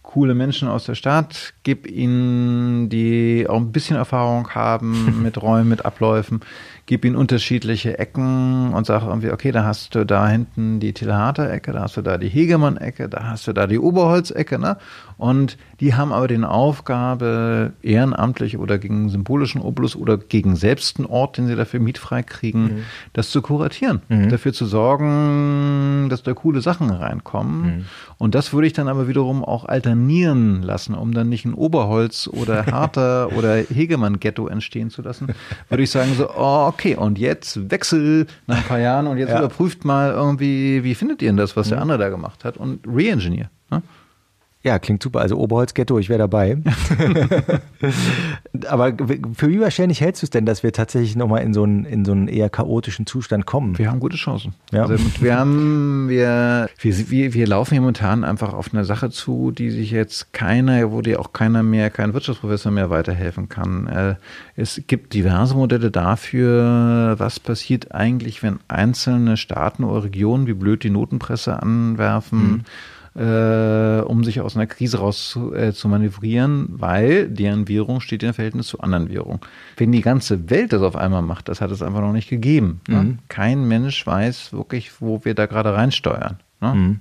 coole Menschen aus der Stadt, gib ihnen, die auch ein bisschen Erfahrung haben mit Räumen, mit Abläufen, gebe ihnen unterschiedliche Ecken und sage irgendwie, okay, da hast du da hinten die Tilhater-Ecke, da hast du da die Hegemann-Ecke, da hast du da die Oberholz-Ecke, ne? Und die haben aber die Aufgabe, ehrenamtlich oder gegen symbolischen Obolus oder gegen selbst einen Ort, den sie dafür mietfrei kriegen, mhm. das zu kuratieren, mhm. dafür zu sorgen, dass da coole Sachen reinkommen. Mhm. Und das würde ich dann aber wiederum auch alternieren lassen, um dann nicht ein Oberholz oder Harter oder Hegemann-Ghetto entstehen zu lassen. Würde ich sagen so, oh, okay, und jetzt Wechsel nach ein paar Jahren und jetzt ja. überprüft mal irgendwie, wie findet ihr denn das, was der mhm. andere da gemacht hat und re-engineer. Ne? Ja, klingt super. Also Oberholz-Ghetto, ich wäre dabei. Aber für wie wahrscheinlich hältst du es denn, dass wir tatsächlich nochmal in so einen, in so einen eher chaotischen Zustand kommen? Wir haben gute Chancen. Ja. Also wir haben, wir, wir, wir laufen hier momentan einfach auf eine Sache zu, die sich jetzt keiner, wo dir auch keiner mehr, kein Wirtschaftsprofessor mehr weiterhelfen kann. Äh, es gibt diverse Modelle dafür, was passiert eigentlich, wenn einzelne Staaten oder Regionen wie blöd die Notenpresse anwerfen. Mhm äh, um sich aus einer Krise raus zu, äh, zu manövrieren, weil deren Währung steht in Verhältnis zu anderen Währungen. Wenn die ganze Welt das auf einmal macht, das hat es einfach noch nicht gegeben. Ne? Mhm. Kein Mensch weiß wirklich, wo wir da gerade reinsteuern. Ne? Mhm.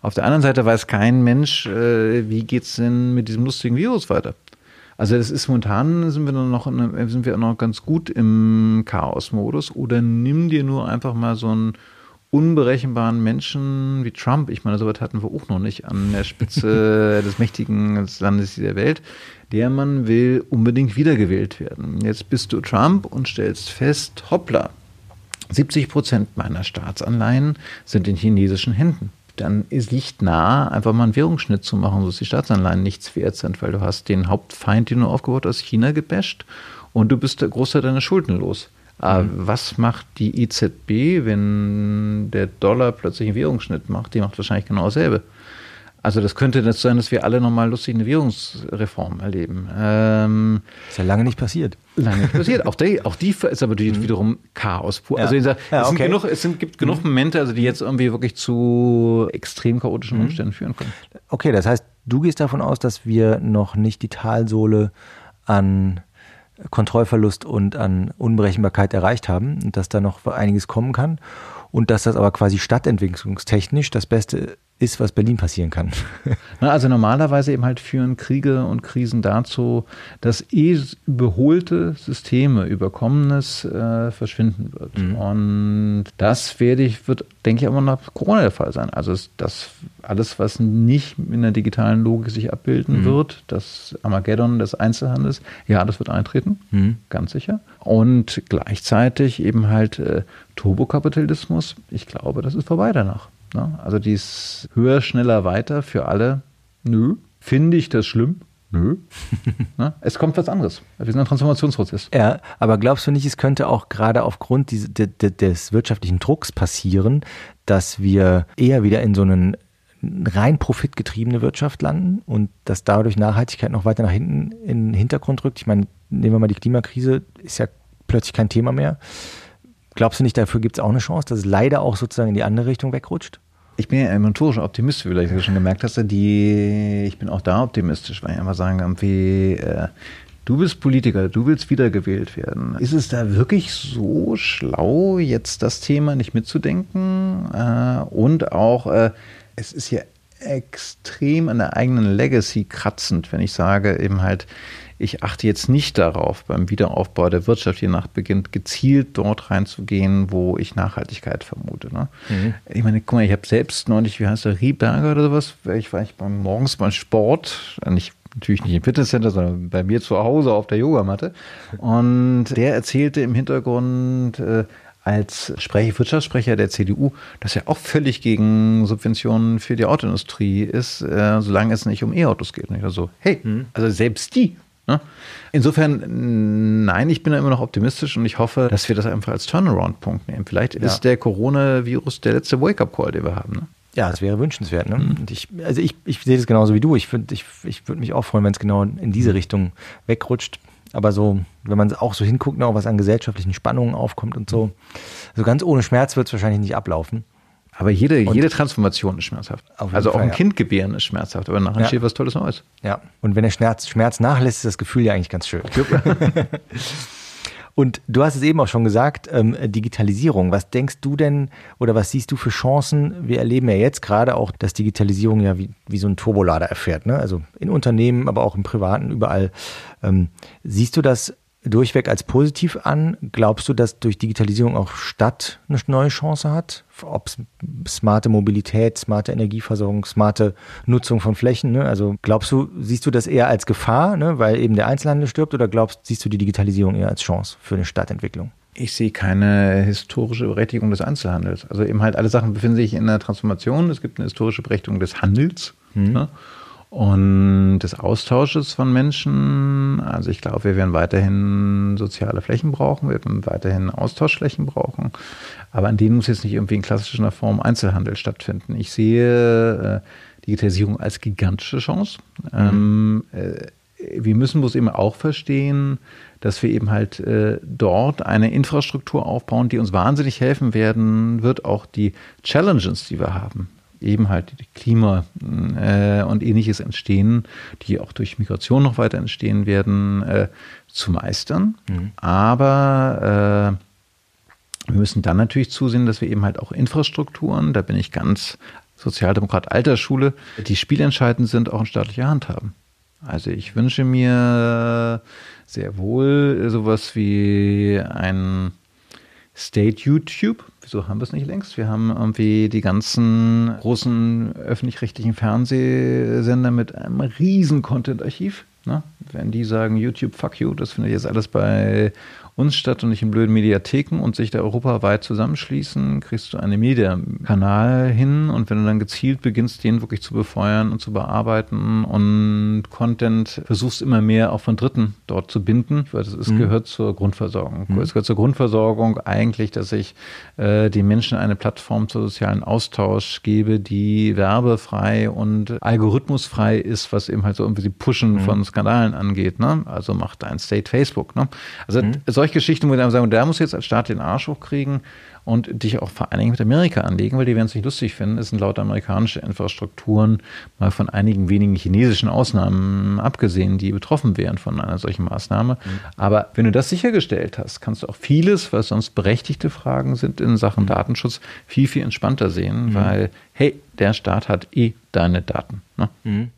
Auf der anderen Seite weiß kein Mensch, äh, wie es denn mit diesem lustigen Virus weiter. Also das ist momentan sind wir noch sind wir noch ganz gut im Chaos-Modus oder nimm dir nur einfach mal so ein unberechenbaren Menschen wie Trump, ich meine, sowas hatten wir auch noch nicht an der Spitze des mächtigen Landes der Welt, der Mann will unbedingt wiedergewählt werden. Jetzt bist du Trump und stellst fest, hoppla, 70 Prozent meiner Staatsanleihen sind in chinesischen Händen. Dann ist liegt nah, einfach mal einen Währungsschnitt zu machen, sodass die Staatsanleihen nichts wert sind, weil du hast den Hauptfeind, den du aufgebaut hast, China gebasht und du bist der Großteil deiner Schulden los. Aber mhm. was macht die EZB, wenn der Dollar plötzlich einen Währungsschnitt macht? Die macht wahrscheinlich genau dasselbe. Also das könnte jetzt sein, dass wir alle nochmal lustig eine Währungsreform erleben. Ähm, ist ja lange nicht passiert. Lange nicht passiert. Auch die, auch die ist aber mhm. wiederum Chaos pur. Ja. Also ja, es, okay. genug, es sind, gibt genug mhm. Momente, also die jetzt irgendwie wirklich zu extrem chaotischen mhm. Umständen führen können. Okay, das heißt, du gehst davon aus, dass wir noch nicht die Talsohle an Kontrollverlust und an Unberechenbarkeit erreicht haben und dass da noch einiges kommen kann und dass das aber quasi stadtentwicklungstechnisch das Beste ist, was Berlin passieren kann. also normalerweise eben halt führen Kriege und Krisen dazu, dass eh überholte Systeme, Überkommenes äh, verschwinden wird. Mhm. Und das werde ich, wird, denke ich, immer nach Corona der Fall sein. Also das alles, was nicht in der digitalen Logik sich abbilden mhm. wird, das Armageddon des Einzelhandels, ja, das wird eintreten, mhm. ganz sicher. Und gleichzeitig eben halt äh, Turbokapitalismus, ich glaube, das ist vorbei danach. Ne? Also dies höher, schneller, weiter für alle. Nö. Finde ich das schlimm? Nö. ne? Es kommt was anderes. Wir sind ein Transformationsprozess. Ja, aber glaubst du nicht, es könnte auch gerade aufgrund des, des wirtschaftlichen Drucks passieren, dass wir eher wieder in so einen rein profitgetriebene Wirtschaft landen und dass dadurch Nachhaltigkeit noch weiter nach hinten in den Hintergrund rückt? Ich meine, nehmen wir mal die Klimakrise, ist ja plötzlich kein Thema mehr. Glaubst du nicht, dafür gibt es auch eine Chance, dass es leider auch sozusagen in die andere Richtung wegrutscht? Ich bin ja ein notorischer Optimist, wie du vielleicht schon gemerkt hast. Die, ich bin auch da optimistisch, weil ich einfach sagen, irgendwie, äh, du bist Politiker, du willst wiedergewählt werden. Ist es da wirklich so schlau, jetzt das Thema nicht mitzudenken? Äh, und auch, äh, es ist ja extrem an der eigenen Legacy kratzend, wenn ich sage, eben halt, ich achte jetzt nicht darauf, beim Wiederaufbau der Wirtschaft, die Nacht beginnt, gezielt dort reinzugehen, wo ich Nachhaltigkeit vermute. Ne? Mhm. Ich meine, guck mal, ich habe selbst neulich, wie heißt der, Rieberger oder sowas, ich war ich beim morgens beim Sport, nicht natürlich nicht im Fitnesscenter, sondern bei mir zu Hause auf der Yogamatte. Und der erzählte im Hintergrund, äh, als Sprech Wirtschaftssprecher der CDU, dass er auch völlig gegen Subventionen für die Autoindustrie ist, äh, solange es nicht um E-Autos geht. Und ich war so, hey, mhm. also selbst die Ne? Insofern, nein, ich bin da immer noch optimistisch und ich hoffe, dass wir das einfach als Turnaround-Punkt nehmen. Vielleicht ja. ist der Coronavirus der letzte Wake-up-Call, den wir haben. Ne? Ja, das wäre wünschenswert. Ne? Mhm. Und ich, also ich, ich sehe das genauso wie du. Ich, ich, ich würde mich auch freuen, wenn es genau in diese mhm. Richtung wegrutscht. Aber so, wenn man auch so hinguckt, auch was an gesellschaftlichen Spannungen aufkommt und so, so ganz ohne Schmerz wird es wahrscheinlich nicht ablaufen. Aber jede, jede Transformation ist schmerzhaft. Also auch ein ja. Kind gebären ist schmerzhaft, aber nachher ja. steht was Tolles Neues. Ja, und wenn der Schmerz, Schmerz nachlässt, ist das Gefühl ja eigentlich ganz schön. Und du hast es eben auch schon gesagt, ähm, Digitalisierung. Was denkst du denn oder was siehst du für Chancen? Wir erleben ja jetzt gerade auch, dass Digitalisierung ja wie, wie so ein Turbolader erfährt. Ne? Also in Unternehmen, aber auch im Privaten, überall. Ähm, siehst du das durchweg als positiv an. Glaubst du, dass durch Digitalisierung auch Stadt eine neue Chance hat? Ob smarte Mobilität, smarte Energieversorgung, smarte Nutzung von Flächen. Ne? Also glaubst du, siehst du das eher als Gefahr, ne? weil eben der Einzelhandel stirbt, oder glaubst, siehst du die Digitalisierung eher als Chance für eine Stadtentwicklung? Ich sehe keine historische Berechtigung des Einzelhandels. Also eben halt alle Sachen befinden sich in der Transformation. Es gibt eine historische Berechtigung des Handels. Mhm. Ne? Und des Austausches von Menschen. Also ich glaube, wir werden weiterhin soziale Flächen brauchen, wir werden weiterhin Austauschflächen brauchen, aber an denen muss jetzt nicht irgendwie in klassischer Form Einzelhandel stattfinden. Ich sehe äh, Digitalisierung als gigantische Chance. Mhm. Ähm, äh, wir müssen bloß eben auch verstehen, dass wir eben halt äh, dort eine Infrastruktur aufbauen, die uns wahnsinnig helfen werden wird, auch die Challenges, die wir haben, eben halt Klima äh, und ähnliches entstehen, die auch durch Migration noch weiter entstehen werden, äh, zu meistern. Mhm. Aber äh, wir müssen dann natürlich zusehen, dass wir eben halt auch Infrastrukturen, da bin ich ganz Sozialdemokrat alter Schule, die spielentscheidend sind, auch in staatlicher Hand haben. Also ich wünsche mir sehr wohl sowas wie ein State YouTube. Wieso haben wir es nicht längst? Wir haben irgendwie die ganzen großen öffentlich-rechtlichen Fernsehsender mit einem riesen Content-Archiv. Ne? Wenn die sagen YouTube, fuck you, das findet jetzt alles bei uns statt und nicht in blöden Mediatheken und sich da europaweit zusammenschließen, kriegst du einen Media-Kanal hin und wenn du dann gezielt beginnst, den wirklich zu befeuern und zu bearbeiten und Content versuchst immer mehr auch von Dritten dort zu binden, weil das ist, mhm. gehört zur Grundversorgung. Mhm. Es gehört zur Grundversorgung eigentlich, dass ich äh, den Menschen eine Plattform zur sozialen Austausch gebe, die werbefrei und algorithmusfrei ist, was eben halt so irgendwie die Pushen mhm. von Skandalen angeht. Ne? Also macht ein State Facebook. Ne? Also mhm. solche solche Geschichten, wo wir dann sagen, da muss jetzt als Staat den Arsch hochkriegen und dich auch vor allen Dingen mit Amerika anlegen, weil die werden es nicht lustig finden. Es sind laut amerikanische Infrastrukturen mal von einigen wenigen chinesischen Ausnahmen abgesehen, die betroffen wären von einer solchen Maßnahme. Mhm. Aber wenn du das sichergestellt hast, kannst du auch vieles, was sonst berechtigte Fragen sind in Sachen mhm. Datenschutz, viel, viel entspannter sehen, mhm. weil, hey, der Staat hat eh deine Daten. Ne? Mhm.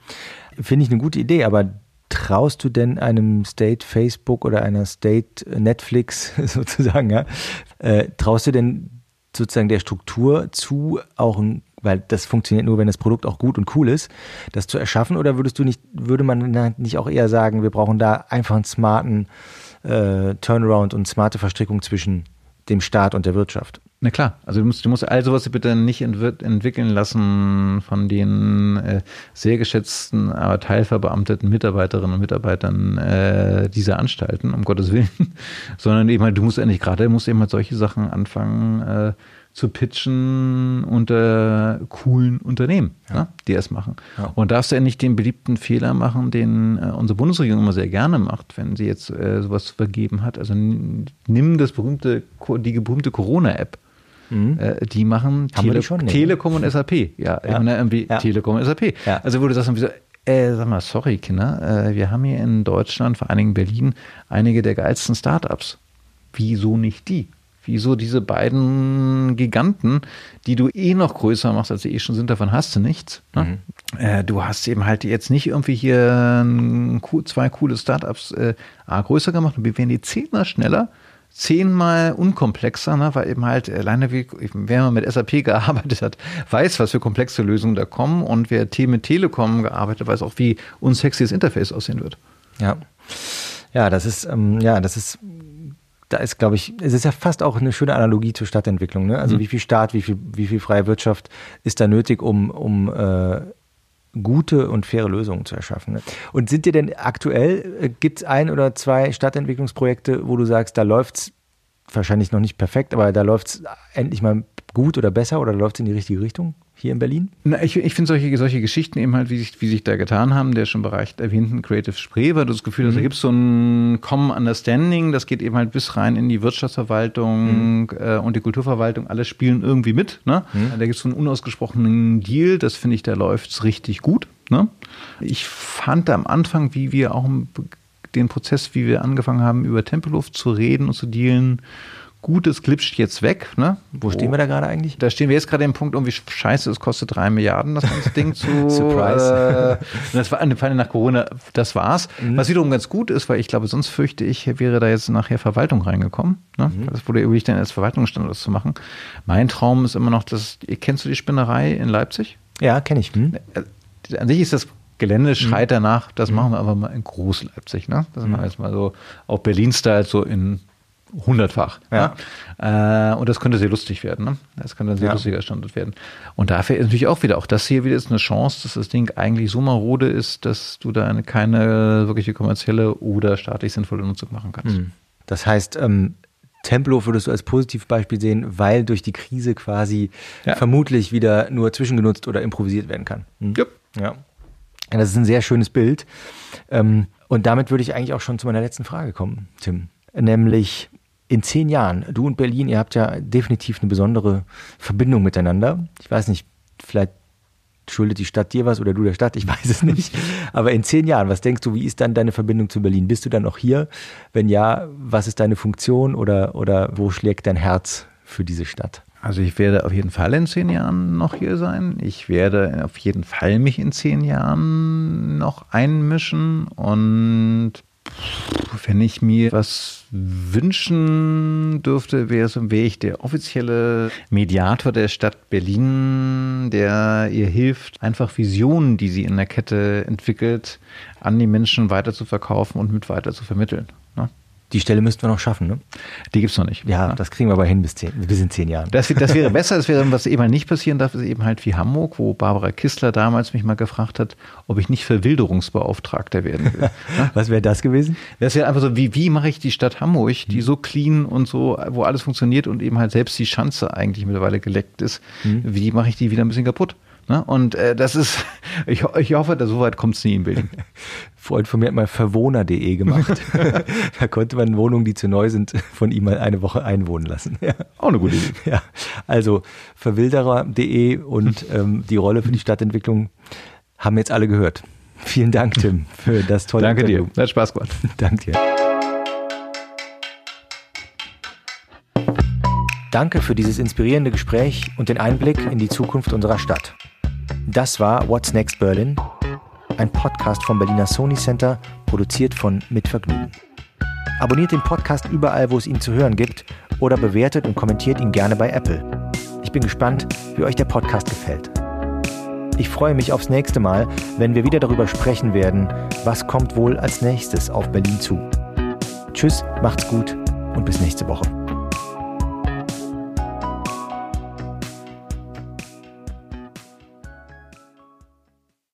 Finde ich eine gute Idee, aber traust du denn einem State Facebook oder einer State Netflix sozusagen, ja, äh, traust du denn sozusagen der Struktur zu, auch ein, weil das funktioniert nur, wenn das Produkt auch gut und cool ist, das zu erschaffen? Oder würdest du nicht, würde man nicht auch eher sagen, wir brauchen da einfach einen smarten äh, Turnaround und smarte Verstrickung zwischen dem Staat und der Wirtschaft? Na klar, also du musst, du musst all sowas bitte nicht entwickeln lassen von den äh, sehr geschätzten, aber teilverbeamteten Mitarbeiterinnen und Mitarbeitern äh, dieser Anstalten, um Gottes Willen, sondern eben halt, du musst endlich gerade, musst eben halt solche Sachen anfangen äh, zu pitchen unter coolen Unternehmen, ja. ne, die es machen. Ja. Und darfst du ja nicht den beliebten Fehler machen, den äh, unsere Bundesregierung immer sehr gerne macht, wenn sie jetzt äh, sowas vergeben hat. Also nimm das berühmte, die berühmte Corona-App Mhm. Äh, die machen Tele die schon, Telekom und SAP. Ja, ja. Irgendwie ja. Telekom und SAP. Ja. Also wo du sagst, so, äh, sag mal, sorry Kinder, äh, wir haben hier in Deutschland, vor allen Dingen Berlin, einige der geilsten Startups. Wieso nicht die? Wieso diese beiden Giganten, die du eh noch größer machst, als sie eh schon sind, davon hast du nichts. Ne? Mhm. Äh, du hast eben halt jetzt nicht irgendwie hier zwei coole Startups äh, A, größer gemacht und B, werden die zehnmal schneller zehnmal unkomplexer, ne? weil eben halt alleine, wie, wer mal mit SAP gearbeitet hat, weiß, was für komplexe Lösungen da kommen und wer mit Telekom gearbeitet hat, weiß auch, wie unsexy das Interface aussehen wird. Ja, ja, das ist, ähm, ja, das ist, da ist, glaube ich, es ist ja fast auch eine schöne Analogie zur Stadtentwicklung. Ne? Also mhm. wie viel Staat, wie viel, wie viel freie Wirtschaft ist da nötig, um, um äh, gute und faire Lösungen zu erschaffen. Ne? Und sind dir denn aktuell, äh, gibt es ein oder zwei Stadtentwicklungsprojekte, wo du sagst, da läuft es wahrscheinlich noch nicht perfekt, aber da läuft es endlich mal gut oder besser oder läuft es in die richtige Richtung? Hier in Berlin? Na, ich, ich finde solche, solche Geschichten eben halt, wie sich, wie sich da getan haben, der schon bereich erwähnten Creative Spree, weil du das Gefühl hast, mhm. da gibt es so ein Common Understanding, das geht eben halt bis rein in die Wirtschaftsverwaltung mhm. äh, und die Kulturverwaltung, alle spielen irgendwie mit. Ne? Mhm. Da gibt es so einen unausgesprochenen Deal, das finde ich, da läuft es richtig gut. Ne? Ich fand am Anfang, wie wir auch den Prozess, wie wir angefangen haben, über Tempelhof zu reden und zu dealen, gut, es glitscht jetzt weg. Ne? Wo stehen wir da gerade eigentlich? Da stehen wir jetzt gerade im Punkt, irgendwie scheiße, es kostet drei Milliarden, das ganze Ding zu. Surprise. Äh, das war eine Fall nach Corona, das war's. Mhm. Was wiederum ganz gut ist, weil ich glaube, sonst fürchte ich, wäre da jetzt nachher Verwaltung reingekommen. Ne? Mhm. Das wurde ich dann als Verwaltungsstandort zu machen. Mein Traum ist immer noch, dass, kennst du die Spinnerei in Leipzig? Ja, kenne ich. Hm? An sich ist das Gelände schreit mhm. danach, das mhm. machen wir aber mal in Groß-Leipzig. Ne? Das machen wir jetzt mal so auf Berlin-Style, so in hundertfach. Ja. ja. Äh, und das könnte sehr lustig werden. Ne? Das könnte ein sehr ja. lustiger Standort werden. Und dafür ist natürlich auch wieder, auch das hier wieder ist eine Chance, dass das Ding eigentlich so marode ist, dass du da eine, keine wirkliche kommerzielle oder staatlich sinnvolle Nutzung machen kannst. Mhm. Das heißt, ähm, Tempelhof würdest du als Positivbeispiel sehen, weil durch die Krise quasi ja. vermutlich wieder nur zwischengenutzt oder improvisiert werden kann. Mhm. Ja. ja. Das ist ein sehr schönes Bild. Ähm, und damit würde ich eigentlich auch schon zu meiner letzten Frage kommen, Tim. Nämlich, in zehn Jahren, du und Berlin, ihr habt ja definitiv eine besondere Verbindung miteinander. Ich weiß nicht, vielleicht schuldet die Stadt dir was oder du der Stadt, ich weiß es nicht. Aber in zehn Jahren, was denkst du, wie ist dann deine Verbindung zu Berlin? Bist du dann noch hier? Wenn ja, was ist deine Funktion oder, oder wo schlägt dein Herz für diese Stadt? Also ich werde auf jeden Fall in zehn Jahren noch hier sein. Ich werde auf jeden Fall mich in zehn Jahren noch einmischen und wenn ich mir was wünschen dürfte, wäre es, wäre ich der offizielle Mediator der Stadt Berlin, der ihr hilft, einfach Visionen, die sie in der Kette entwickelt, an die Menschen weiter zu verkaufen und mit weiter zu vermitteln. Ne? Die Stelle müssten wir noch schaffen, ne? Die gibt's noch nicht. Ja, das kriegen wir aber hin bis, zehn, bis in zehn Jahren. Das, das wäre besser. Das wäre, was eben halt nicht passieren darf, ist eben halt wie Hamburg, wo Barbara Kistler damals mich mal gefragt hat, ob ich nicht Verwilderungsbeauftragter werden will. was wäre das gewesen? Das wäre einfach so, wie, wie mache ich die Stadt Hamburg, die mhm. so clean und so, wo alles funktioniert und eben halt selbst die Schanze eigentlich mittlerweile geleckt ist, mhm. wie mache ich die wieder ein bisschen kaputt? Ne? Und äh, das ist, ich, ich hoffe, dass so weit kommt es nie in Berlin. Freund von mir hat mal verwohner.de gemacht. da konnte man Wohnungen, die zu neu sind, von ihm mal eine Woche einwohnen lassen. Ja. Auch eine gute Idee. Ja. Also verwilderer.de und ähm, die Rolle für die Stadtentwicklung haben jetzt alle gehört. Vielen Dank, Tim, für das tolle Danke Interview. dir. Hat Spaß gemacht. Danke dir. Danke für dieses inspirierende Gespräch und den Einblick in die Zukunft unserer Stadt. Das war What's Next Berlin, ein Podcast vom Berliner Sony Center, produziert von Mitvergnügen. Abonniert den Podcast überall, wo es ihn zu hören gibt, oder bewertet und kommentiert ihn gerne bei Apple. Ich bin gespannt, wie euch der Podcast gefällt. Ich freue mich aufs nächste Mal, wenn wir wieder darüber sprechen werden, was kommt wohl als nächstes auf Berlin zu. Tschüss, macht's gut und bis nächste Woche.